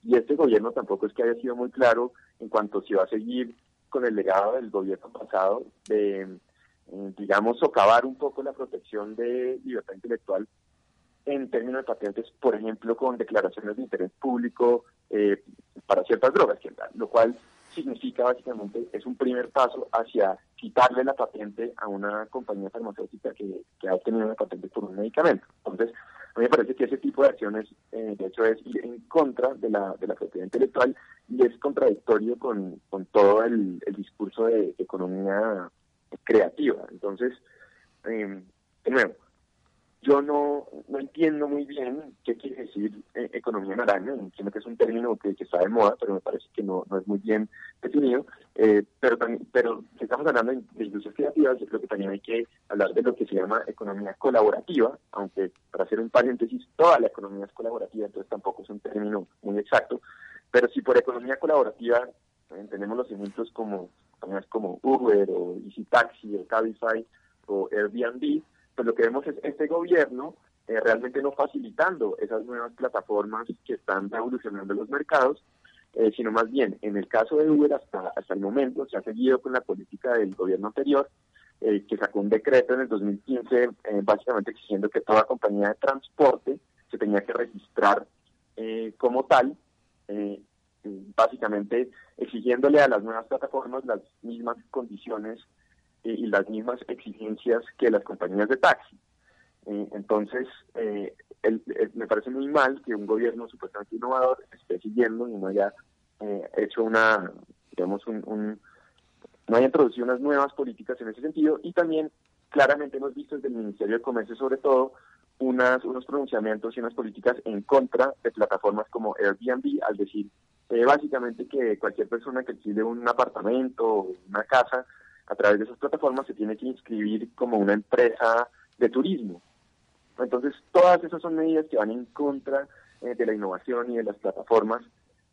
Y este gobierno tampoco es que haya sido muy claro en cuanto si va a seguir con el legado del gobierno pasado de, eh, digamos, socavar un poco la protección de libertad intelectual en términos de patentes, por ejemplo, con declaraciones de interés público eh, para ciertas drogas, lo cual significa básicamente, es un primer paso hacia quitarle la patente a una compañía farmacéutica que, ha obtenido una patente por un medicamento. Entonces, a mí me parece que ese tipo de acciones, eh, de hecho, es ir en contra de la, de la propiedad intelectual y es contradictorio con, con todo el, discurso de economía creativa. Entonces, eh, de nuevo, yo no, no entiendo muy bien qué quiere decir eh, economía naranja, entiendo que es un término que, está de moda, pero me parece que no, no es muy bien definido, eh, pero, pero si estamos hablando de industrias creativas, yo creo que también hay que hablar de lo que se llama economía colaborativa, aunque para hacer un paréntesis, toda la economía es colaborativa, entonces tampoco es un término muy exacto, pero si por economía colaborativa entendemos los ejemplos como como Uber o Easy Taxi o Cabify o Airbnb, pues lo que vemos es este gobierno eh, realmente no facilitando esas nuevas plataformas que están revolucionando los mercados, eh, sino más bien, en el caso de Uber hasta, hasta el momento se ha seguido con la política del gobierno anterior, eh, que sacó un decreto en el 2015 básicamente exigiendo que toda compañía de transporte se tenía que registrar como tal, básicamente exigiéndole a las nuevas plataformas las mismas condiciones y las mismas exigencias que las compañías de taxi. Eh, entonces, eh, me parece muy mal que un gobierno supuestamente innovador esté siguiendo y no haya eh, hecho una, digamos, un, no haya introducido unas nuevas políticas en ese sentido y también claramente hemos visto desde el Ministerio de Comercio sobre todo unas, unos pronunciamientos y unas políticas en contra de plataformas como Airbnb al decir básicamente que cualquier persona que alquile un apartamento o una casa a través de esas plataformas se tiene que inscribir como una empresa de turismo. Entonces, todas esas son medidas que van en contra eh, de la innovación y de las plataformas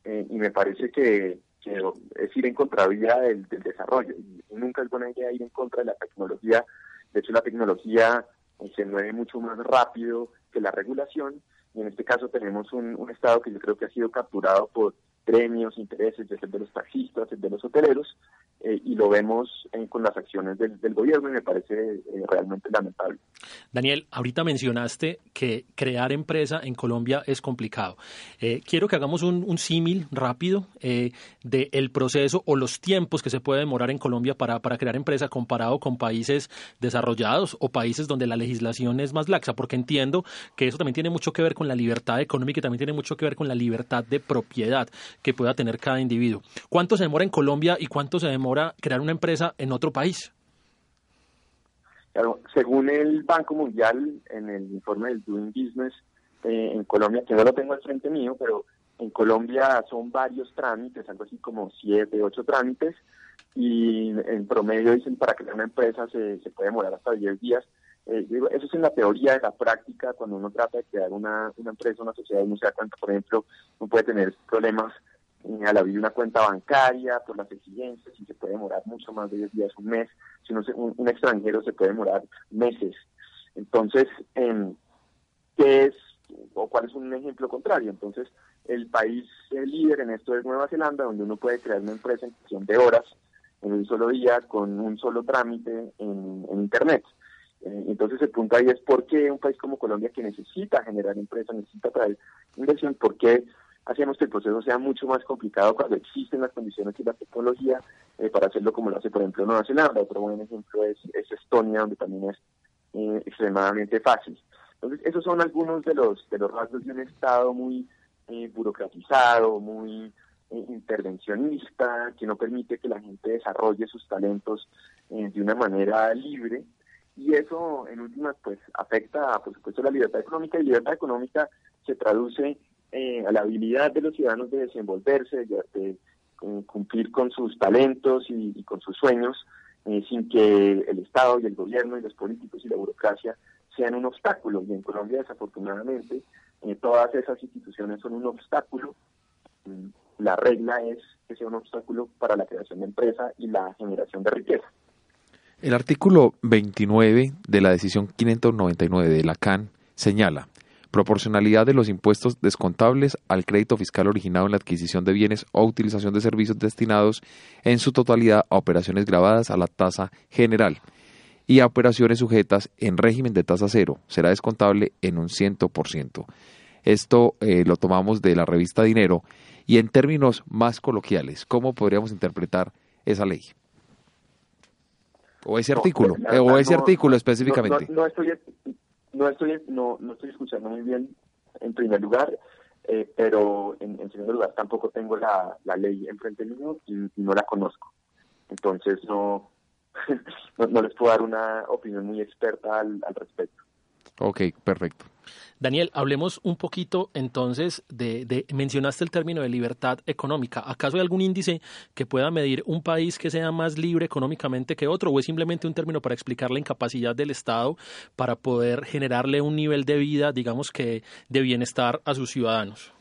eh, y me parece que, es ir en contravía del, del desarrollo. Nunca es buena idea ir en contra de la tecnología. De hecho, la tecnología eh, se mueve mucho más rápido que la regulación y en este caso tenemos un, Estado que yo creo que ha sido capturado por premios, intereses, desde de los taxistas, desde los hoteleros, eh, y lo vemos eh, con las acciones del, gobierno y me parece eh, realmente lamentable.
Daniel, ahorita mencionaste que crear empresa en Colombia es complicado. quiero que hagamos un, símil rápido del proceso o los tiempos que se puede demorar en Colombia para, para crear empresa comparado con países desarrollados o países donde la legislación es más laxa, porque entiendo que eso también tiene mucho que ver con la libertad económica y también tiene mucho que ver con la libertad de propiedad que pueda tener cada individuo. ¿Cuánto se demora en Colombia y cuánto se demora crear una empresa en otro país?
Claro, según el Banco Mundial, en el informe del Doing Business, eh, en Colombia, que no lo tengo al frente mío, pero en Colombia son varios trámites, algo así como siete, ocho trámites, y en promedio dicen para crear una empresa se, puede demorar hasta 10 días. Eh, eso es en la teoría, de la práctica, cuando uno trata de crear una, una empresa, una sociedad, uno se da cuenta, por ejemplo, uno puede tener problemas al abrir una cuenta bancaria por las exigencias y se puede demorar mucho más de 10 días, un mes. Si uno, un, un extranjero se puede demorar meses. Entonces, eh, ¿qué es o cuál es un ejemplo contrario? Entonces, el país líder en esto es Nueva Zelanda, donde uno puede crear una empresa en cuestión de horas, en un solo día, con un solo trámite en, Internet. Eh, entonces el punto ahí es por qué un país como Colombia que necesita generar empresas, necesita traer inversión, por qué hacemos que el proceso sea mucho más complicado cuando existen las condiciones y la tecnología eh, para hacerlo como lo hace, por ejemplo, Nueva Zelanda. Otro buen ejemplo es, Estonia, donde también es eh, extremadamente fácil. Entonces, esos son algunos de los, de los rasgos de un Estado muy eh, burocratizado, muy intervencionista, que no permite que la gente desarrolle sus talentos de una manera libre. Y eso, en últimas, pues afecta, por supuesto, la libertad económica. Y libertad económica se traduce eh, a la habilidad de los ciudadanos de desenvolverse, de, eh, cumplir con sus talentos y, con sus sueños, eh, sin que el Estado y el gobierno y los políticos y la burocracia sean un obstáculo. Y en Colombia, desafortunadamente, todas esas instituciones son un obstáculo. Mm, la regla es que sea un obstáculo para la creación de empresa y la generación de riqueza.
El artículo 29 de la decisión 599 de la CAN señala proporcionalidad de los impuestos descontables al crédito fiscal originado en la adquisición de bienes o utilización de servicios destinados en su totalidad a operaciones grabadas a la tasa general y a operaciones sujetas en régimen de tasa cero. Será descontable en un 100%. Esto eh, lo tomamos de la revista Dinero y en términos más coloquiales, ¿cómo podríamos interpretar esa ley? O ese artículo, eh, o ese artículo específicamente.
no estoy, no estoy, no, no estoy escuchando muy bien en primer lugar, eh, pero en, segundo lugar tampoco tengo la, la ley enfrente mío y, no la conozco. Entonces no, no, les puedo dar una opinión muy experta al respecto.
Ok, perfecto.
Daniel, hablemos un poquito entonces de, mencionaste el término de libertad económica. ¿Acaso hay algún índice que pueda medir un país que sea más libre económicamente que otro o es simplemente un término para explicar la incapacidad del Estado para poder generarle un nivel de vida, digamos que de bienestar a sus ciudadanos?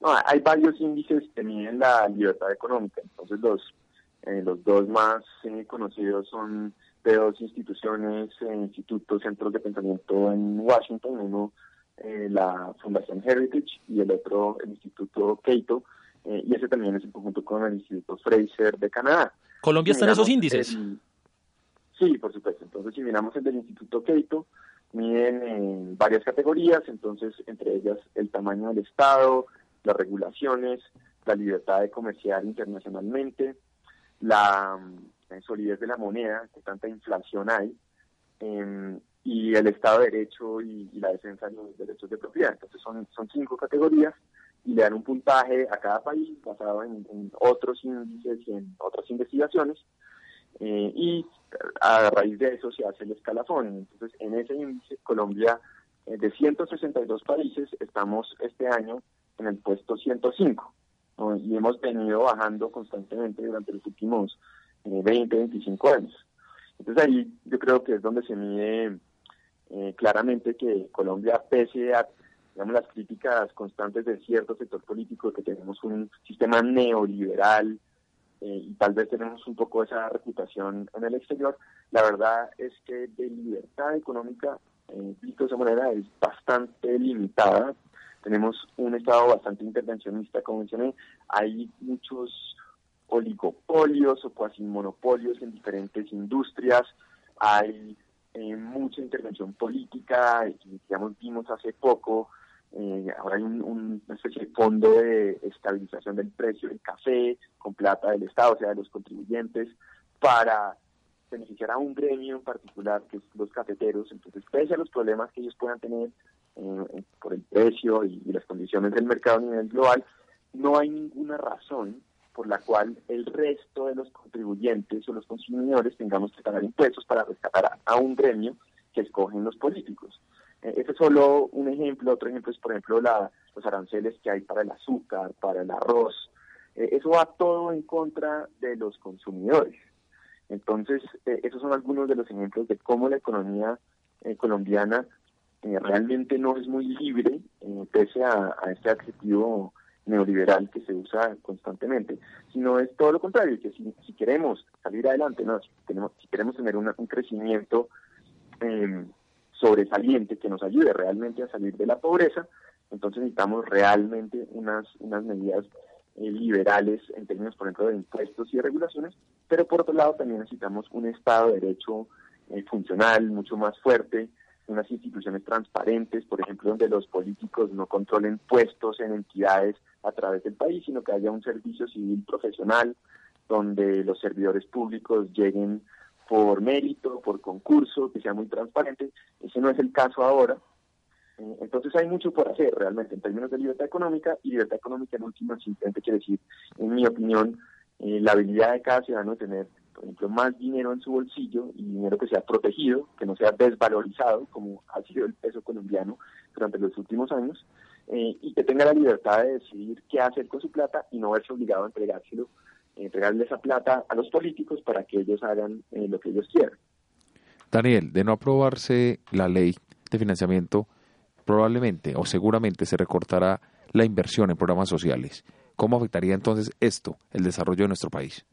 No, hay varios índices que miden la libertad económica. Entonces los, eh, los dos más eh, conocidos son de dos instituciones, eh, institutos, centros de pensamiento en Washington, uno eh, la Fundación Heritage y el otro el Instituto Cato, eh, y ese también es en conjunto con el Instituto Fraser de Canadá.
¿Colombia está en esos índices?
sí, por supuesto. Entonces, si miramos el del Instituto Cato, miden en varias categorías, entonces, entre ellas el tamaño del Estado, las regulaciones, la libertad de comerciar internacionalmente, la solidez de la moneda, que tanta inflación hay, em, y el Estado de Derecho y, la defensa de los derechos de propiedad. Entonces son, son cinco categorías y le dan un puntaje a cada país basado en, otros índices y en otras investigaciones. Eh, y a raíz de eso se hace el escalafón. Entonces, en ese índice, Colombia, eh, de 162 países, estamos este año en el puesto 105. Y hemos venido bajando constantemente durante los últimos 20, 25 años. Entonces ahí yo creo que es donde se mide eh, claramente que Colombia, pese a las críticas constantes de cierto sector político, que tenemos un sistema neoliberal eh, y tal vez tenemos un poco esa reputación en el exterior, la verdad es que de libertad económica, eh, visto de esa manera, es bastante limitada. Tenemos un Estado bastante intervencionista, como mencioné, hay muchos oligopolios o cuasi monopolios en diferentes industrias, hay eh, mucha intervención política, digamos, vimos hace poco, eh, ahora hay un, una especie de fondo de estabilización del precio del café con plata del Estado, o sea, de los contribuyentes, para beneficiar a un gremio en particular, que es los cafeteros. Entonces, pese a los problemas que ellos puedan tener eh, por el precio y, las condiciones del mercado a nivel global, no hay ninguna razón por la cual el resto de los contribuyentes o los consumidores tengamos que pagar impuestos para rescatar a, un gremio que escogen los políticos. Eh, ese es solo un ejemplo. Otro ejemplo es, por ejemplo, la, los aranceles que hay para el azúcar, para el arroz. Eh, eso va todo en contra de los consumidores. Entonces, eh, esos son algunos de los ejemplos de cómo la economía colombiana realmente no es muy libre, pese a, este adjetivo neoliberal que se usa constantemente, sino es todo lo contrario, que si, queremos salir adelante, no, si, si queremos tener un crecimiento em, sobresaliente que nos ayude realmente a salir de la pobreza, entonces necesitamos realmente unas, unas medidas eh, liberales en términos, por ejemplo, de impuestos y de regulaciones, pero por otro lado también necesitamos un Estado de Derecho eh, funcional, mucho más fuerte, unas instituciones transparentes, por ejemplo, donde los políticos no controlen puestos en entidades a través del país, sino que haya un servicio civil profesional, donde los servidores públicos lleguen por mérito, por concurso, que sea muy transparente. Ese no es el caso ahora. Eh, entonces hay mucho por hacer realmente en términos de libertad económica y libertad económica en última simplemente quiere decir, en mi opinión, eh, la habilidad de cada ciudadano de tener, por ejemplo, más dinero en su bolsillo y dinero que sea protegido, que no sea desvalorizado como ha sido el peso colombiano durante los últimos años eh, y que tenga la libertad de decidir qué hacer con su plata y no verse obligado a entregárselo, entregarle esa plata a los políticos para que ellos hagan lo que ellos quieran.
Daniel, de no aprobarse la ley de financiamiento probablemente o seguramente se recortará la inversión en programas sociales. ¿Cómo afectaría entonces esto el desarrollo de nuestro país?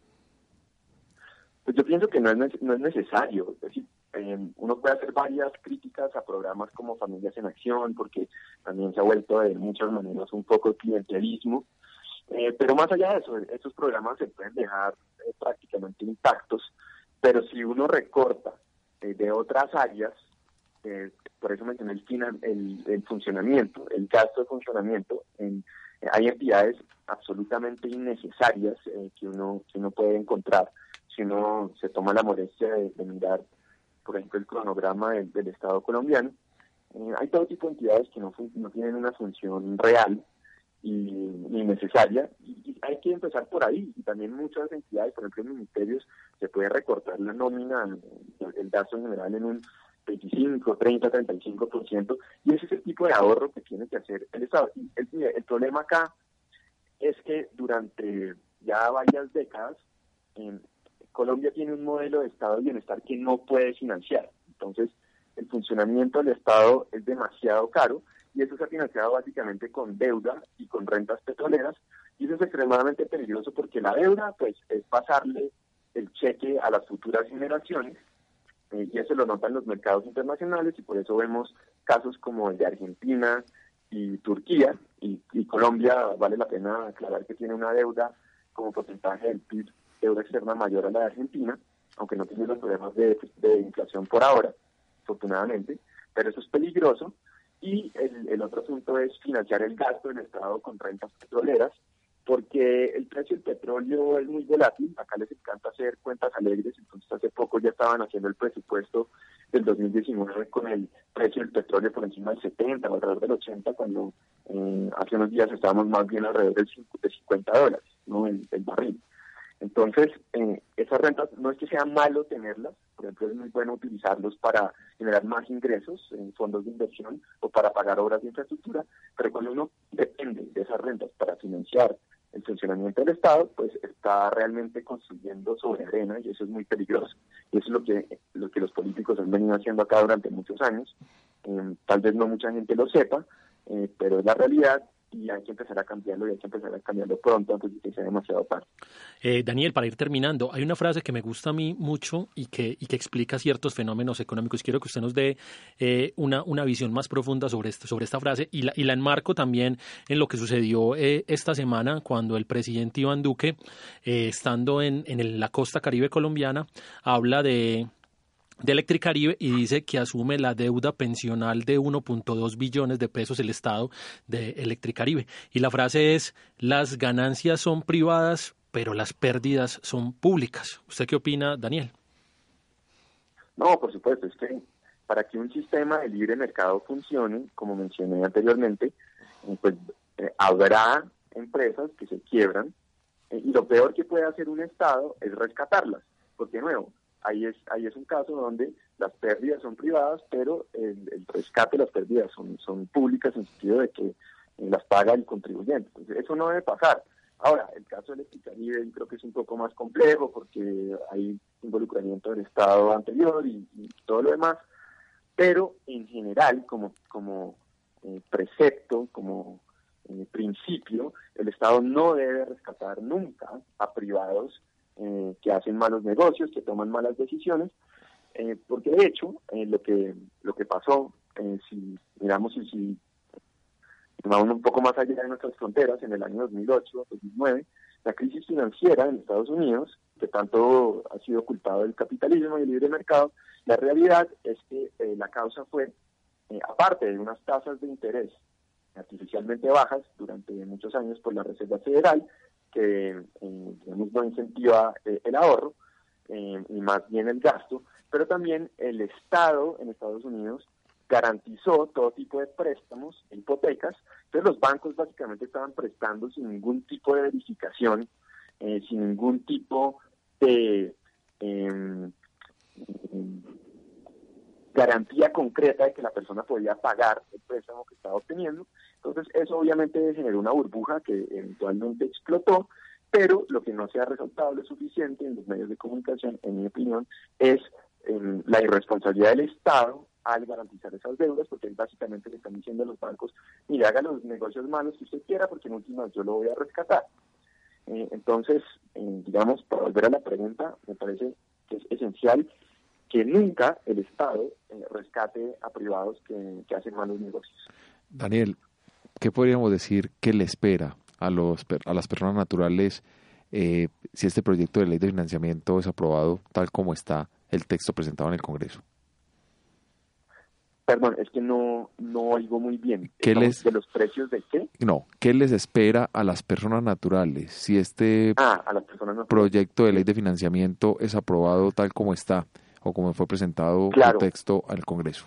Pues yo pienso que no es, no es necesario. Es decir, em, uno puede hacer varias críticas a programas como Familias en Acción, porque también se ha vuelto de muchas maneras un poco clientelismo. Eh, pero más allá de eso, estos programas se pueden dejar eh, prácticamente intactos, pero si uno recorta eh, de otras áreas, por eso mencioné el, final, el, funcionamiento, el gasto de funcionamiento. En, hay entidades absolutamente innecesarias eh, que, uno, que uno puede encontrar si uno se toma la molestia de, mirar, por ejemplo, el cronograma del, Estado colombiano. Eh, hay todo tipo de entidades que no, no tienen una función real y, necesaria y, hay que empezar por ahí y también muchas entidades, por ejemplo, ministerios, se puede recortar la nómina, el gasto general en un 25, 30, 35%, y ese es el tipo de ahorro que tiene que hacer el Estado. Y el, problema acá es que durante ya varias décadas, Colombia tiene un modelo de Estado de bienestar que no puede financiar. Entonces, el funcionamiento del Estado es demasiado caro y eso se ha financiado básicamente con deuda y con rentas petroleras y eso es extremadamente peligroso porque la deuda pues es pasarle el cheque a las futuras generaciones eh, y eso lo notan los mercados internacionales y por eso vemos casos como el de Argentina y Turquía y, Colombia vale la pena aclarar que tiene una deuda como porcentaje del PIB deuda externa mayor a la de Argentina, aunque no tiene los problemas de, inflación por ahora, afortunadamente, pero eso es peligroso. Y el, otro asunto es financiar el gasto del Estado con rentas petroleras, porque el precio del petróleo es muy volátil, acá les encanta hacer cuentas alegres, entonces hace poco ya estaban haciendo el presupuesto del 2019 con el precio del petróleo por encima del 70 o alrededor del 80, cuando eh, hace unos días estábamos más bien alrededor del de 50 dólares, ¿no? El barril. Entonces, eh, esas rentas no es que sea malo tenerlas, por ejemplo, es muy bueno utilizarlos para generar más ingresos en fondos de inversión o para pagar obras de infraestructura, pero cuando uno depende de esas rentas para financiar el funcionamiento del Estado, pues está realmente construyendo sobre arena y eso es muy peligroso. Y eso es lo que, lo que los políticos han venido haciendo acá durante muchos años. Eh, tal vez no mucha gente lo sepa, eh, pero es la realidad y hay que empezar a cambiarlo y hay que empezar a cambiarlo pronto antes de que sea demasiado tarde.
Eh, Daniel, para ir terminando, hay una frase que me gusta a mí mucho y que, y que explica ciertos fenómenos económicos. Quiero que usted nos dé eh, una, una visión más profunda sobre, sobre esta frase y la, y la enmarco también en lo que sucedió eh, esta semana cuando el presidente Iván Duque, estando en, en la costa caribe colombiana, habla de de Electricaribe y dice que asume la deuda pensional de 1.2 billones de pesos el Estado de Electricaribe. Y la frase es, las ganancias son privadas, pero las pérdidas son públicas. ¿Usted qué opina, Daniel?
No, por supuesto, es que para que un sistema de libre mercado funcione, como mencioné anteriormente, pues eh, habrá empresas que se quiebran eh, y lo peor que puede hacer un Estado es rescatarlas, porque de nuevo, ahí es, ahí es un caso donde las pérdidas son privadas, pero el, rescate de las pérdidas son, públicas en el sentido de que eh, las paga el contribuyente. Entonces, eso no debe pasar. Ahora, el caso de Electricaribe creo que es un poco más complejo porque hay involucramiento del Estado anterior y, todo lo demás, pero en general, como, como eh, precepto, como eh, principio, el Estado no debe rescatar nunca a privados eh, que hacen malos negocios, que toman malas decisiones, eh, porque de hecho eh, lo que lo que pasó, si miramos y si vamos un poco más allá de nuestras fronteras, en el año 2008-2009, la crisis financiera en Estados Unidos, que tanto ha sido culpado del capitalismo y el libre mercado, la realidad es que la causa fue, aparte de unas tasas de interés artificialmente bajas durante muchos años por la Reserva Federal, que no incentiva eh, el ahorro eh, y más bien el gasto, pero también el Estado en Estados Unidos garantizó todo tipo de préstamos, hipotecas, entonces los bancos básicamente estaban prestando sin ningún tipo de verificación, eh, sin ningún tipo de em, garantía concreta de que la persona podía pagar el préstamo que estaba obteniendo. Entonces, eso obviamente generó una burbuja que eventualmente explotó, pero lo que no se ha resaltado lo suficiente en los medios de comunicación, en mi opinión, es em, la irresponsabilidad del Estado al garantizar esas deudas, porque básicamente le están diciendo a los bancos, mire, haga los negocios malos que usted quiera, porque en últimas yo lo voy a rescatar. Eh, entonces, eh, digamos, para volver a la pregunta, me parece que es esencial que nunca el Estado eh, rescate a privados que, hacen malos negocios.
Daniel, ¿qué podríamos decir que le espera a, los, a las personas naturales eh, si este proyecto de ley de financiamiento es aprobado tal como está el texto presentado en el Congreso?
Perdón, es que no, no oigo muy bien. ¿Qué les, ¿De los precios de qué?
No, ¿qué les espera a las personas naturales si este
ah,
proyecto de ley de financiamiento es aprobado tal como está? O como fue presentado el texto al Congreso?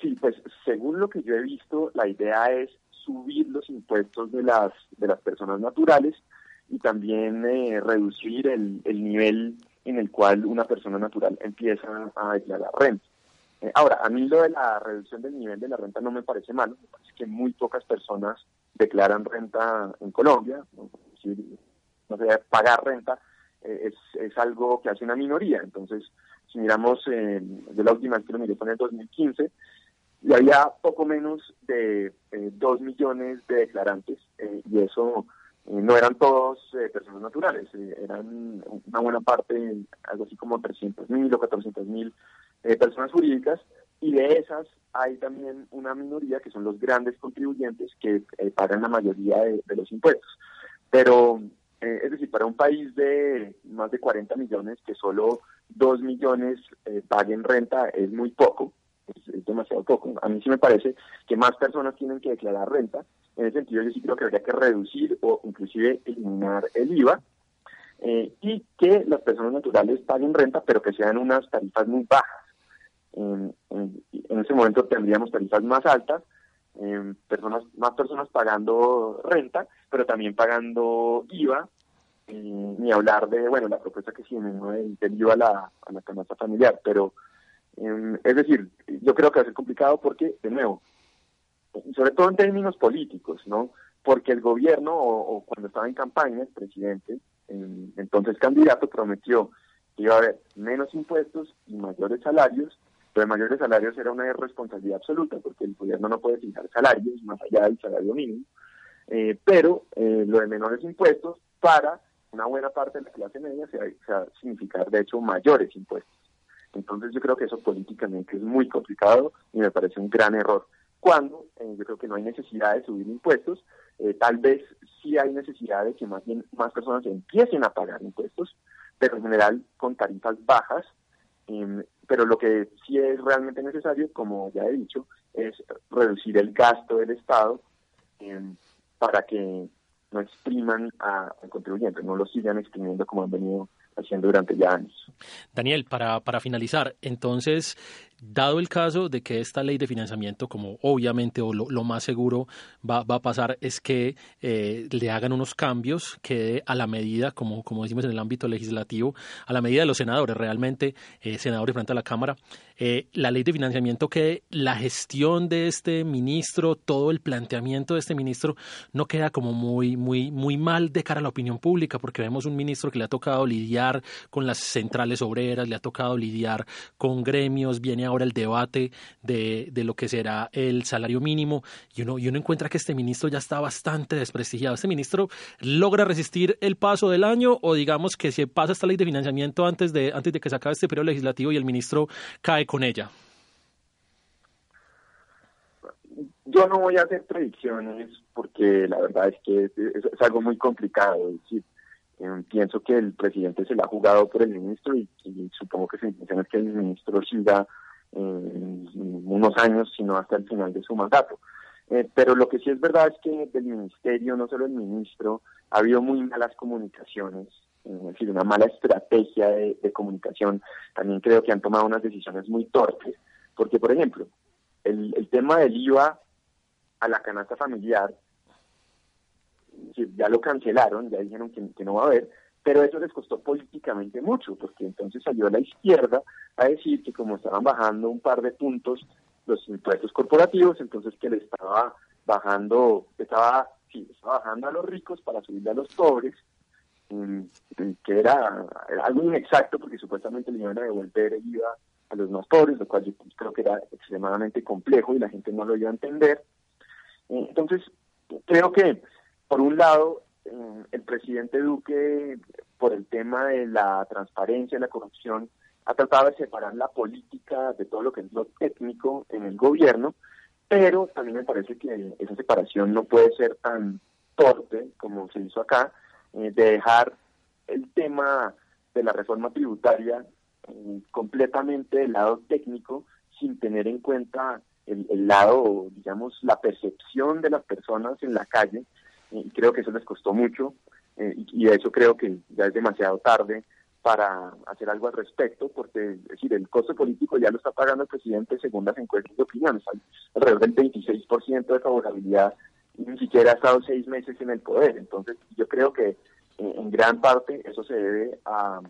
Sí, pues según lo que yo he visto, la idea es subir los impuestos de las de las personas naturales y también eh, reducir el, el nivel en el cual una persona natural empieza a declarar renta. Eh, ahora, a mí lo de la reducción del nivel de la renta no me parece malo, me parece que muy pocas personas declaran renta en Colombia, no, no sé, pagar renta eh, es, es algo que hace una minoría, entonces si miramos eh, de la última vez que lo miré fue en el 2015, y había poco menos de eh, 2 millones de declarantes eh, y eso eh, no eran todos personas naturales, eran una buena parte, algo así como 300 mil o 400 mil personas jurídicas y de esas hay también una minoría que son los grandes contribuyentes que pagan la mayoría de, de los impuestos. Pero, es decir, para un país de más de 40 millones que solo dos millones eh, paguen renta es muy poco, es, demasiado poco. A mí sí me parece que más personas tienen que declarar renta. En ese sentido, yo sí creo que habría que reducir o inclusive eliminar el IVA eh, y que las personas naturales paguen renta, pero que sean unas tarifas muy bajas. En, ese momento tendríamos tarifas más altas, personas más personas pagando renta, pero también pagando IVA ni hablar de, bueno, la propuesta que sí me entendió a la, a la canasta familiar, pero em, es decir, yo creo que va a ser complicado porque, de nuevo, sobre todo en términos políticos, ¿no? Porque el gobierno, o, cuando estaba en campaña, el presidente, entonces candidato, prometió que iba a haber menos impuestos y mayores salarios, lo de mayores salarios era una irresponsabilidad absoluta porque el gobierno no puede fijar salarios más allá del salario mínimo, eh, pero eh, lo de menores impuestos para una buena parte de la clase media se va a significar de hecho mayores impuestos. Entonces yo creo que eso políticamente es muy complicado y me parece un gran error. Cuando eh, yo creo que no hay necesidad de subir impuestos, tal vez sí hay necesidad de que más bien más personas empiecen a pagar impuestos, pero en general con tarifas bajas em, pero lo que sí es realmente necesario, como ya he dicho, es reducir el gasto del Estado em, para que no expriman al contribuyente, no lo sigan exprimiendo como han venido haciendo durante ya años.
Daniel, para, para finalizar, entonces, dado el caso de que esta ley de financiamiento, como obviamente o lo, más seguro va, a pasar, es que eh, le hagan unos cambios que a la medida, como, como decimos en el ámbito legislativo, a la medida de los senadores, realmente, eh, senadores frente a la Cámara, eh, la ley de financiamiento que la gestión de este ministro, todo el planteamiento de este ministro no queda como muy, muy, muy mal de cara a la opinión pública, porque vemos un ministro que le ha tocado lidiar con las centrales obreras, le ha tocado lidiar con gremios, viene ahora el debate de, de lo que será el salario mínimo y uno, y uno encuentra que este ministro ya está bastante desprestigiado. ¿Este ministro logra resistir el paso del año o digamos que si pasa esta ley de financiamiento antes de, antes de que se acabe este periodo legislativo y el ministro cae con ella?
Yo no voy a hacer predicciones porque la verdad es que es, algo muy complicado. Decir, eh, pienso que el presidente se la ha jugado por el ministro y, supongo que se intención es que el ministro siga unos años, sino hasta el final de su mandato. Eh, pero lo que sí es verdad es que del ministerio, no solo el ministro, ha habido muy malas comunicaciones es decir, una mala estrategia de, comunicación. También creo que han tomado unas decisiones muy torpes, porque, por ejemplo, el, tema del IVA a la canasta familiar, ya lo cancelaron, ya dijeron que, no va a haber, pero eso les costó políticamente mucho, porque entonces salió la izquierda a decir que como estaban bajando un par de puntos los impuestos corporativos, entonces que le estaba bajando, estaba, sí, bajando a los ricos para subirle a los pobres, que era, algo inexacto porque supuestamente le iban a devolver el IVA a los más pobres, lo cual yo creo que era extremadamente complejo y la gente no lo iba a entender. Entonces, creo que, por un lado, eh, el presidente Duque, por el tema de la transparencia y la corrupción, ha tratado de separar la política de todo lo que es lo técnico en el gobierno, pero también me parece que esa separación no puede ser tan torpe como se hizo acá, eh, de dejar el tema de la reforma tributaria eh, completamente del lado técnico sin tener en cuenta el, lado, digamos, la percepción de las personas en la calle. Eh, y creo que eso les costó mucho y, de hecho creo que ya es demasiado tarde para hacer algo al respecto, porque es decir, el costo político ya lo está pagando el presidente según las encuestas de opinión, alrededor del 26% de favorabilidad ni siquiera ha estado seis meses en el poder. Entonces, yo creo que eh, en gran parte eso se debe a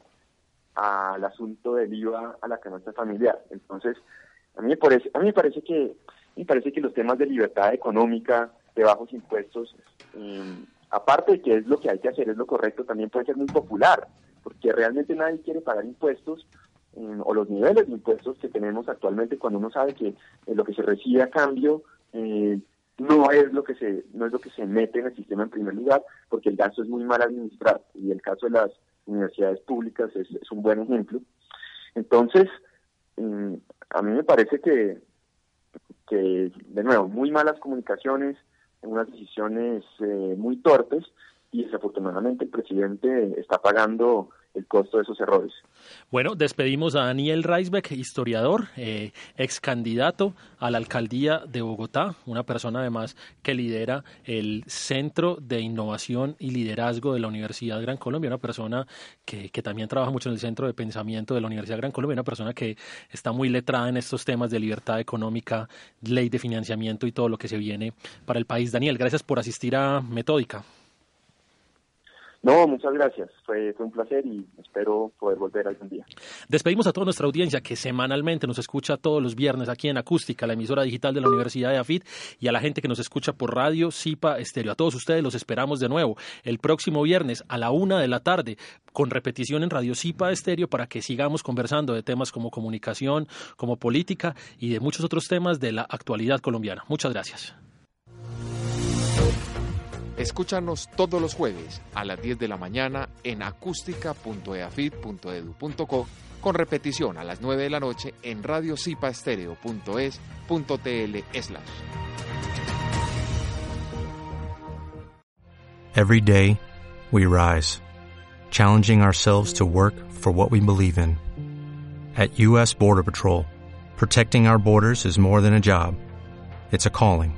al asunto del IVA a la canasta familiar. Entonces, a mí me parece, a mí me parece que me parece que los temas de libertad económica, de bajos impuestos, em, aparte de que es lo que hay que hacer, es lo correcto, también puede ser muy popular, porque realmente nadie quiere pagar impuestos em, o los niveles de impuestos que tenemos actualmente cuando uno sabe que eh, lo que se recibe a cambio eh, no es lo que se no es lo que se mete en el sistema en primer lugar porque el gasto es muy mal administrado y el caso de las universidades públicas es, un buen ejemplo. Entonces mm, a mí me parece que que de nuevo muy malas comunicaciones unas decisiones eh, muy torpes y desafortunadamente el presidente está pagando el costo de esos errores.
Bueno, despedimos a Daniel Reisbeck, historiador, eh, ex candidato a la alcaldía de Bogotá, una persona además que lidera el Centro de Innovación y Liderazgo de la Universidad Gran Colombia, una persona que, que también trabaja mucho en el Centro de Pensamiento de la Universidad Gran Colombia, una persona que está muy letrada en estos temas de libertad económica, ley de financiamiento y todo lo que se viene para el país. Daniel, gracias por asistir a Metódica.
No, muchas gracias. Fue, un placer y espero poder volver algún día.
Despedimos a toda nuestra audiencia que semanalmente nos escucha todos los viernes aquí en Acústica, la emisora digital de la Universidad de AFIT, y a la gente que nos escucha por radio, Zipa, Estéreo. A todos ustedes los esperamos de nuevo el próximo viernes a la una de la tarde, con repetición en Radio Zipa Estéreo, para que sigamos conversando de temas como comunicación, como política y de muchos otros temas de la actualidad colombiana. Muchas gracias.
Escúchanos todos los jueves a las 10 de la mañana en acústica.eafit.edu.co con repetición a las 9 de la noche en radiocipaestereo.es.tl.
Every day, we rise, challenging ourselves to work for what we believe in. At U.S. Border Patrol, protecting our borders is more than a job. It's a calling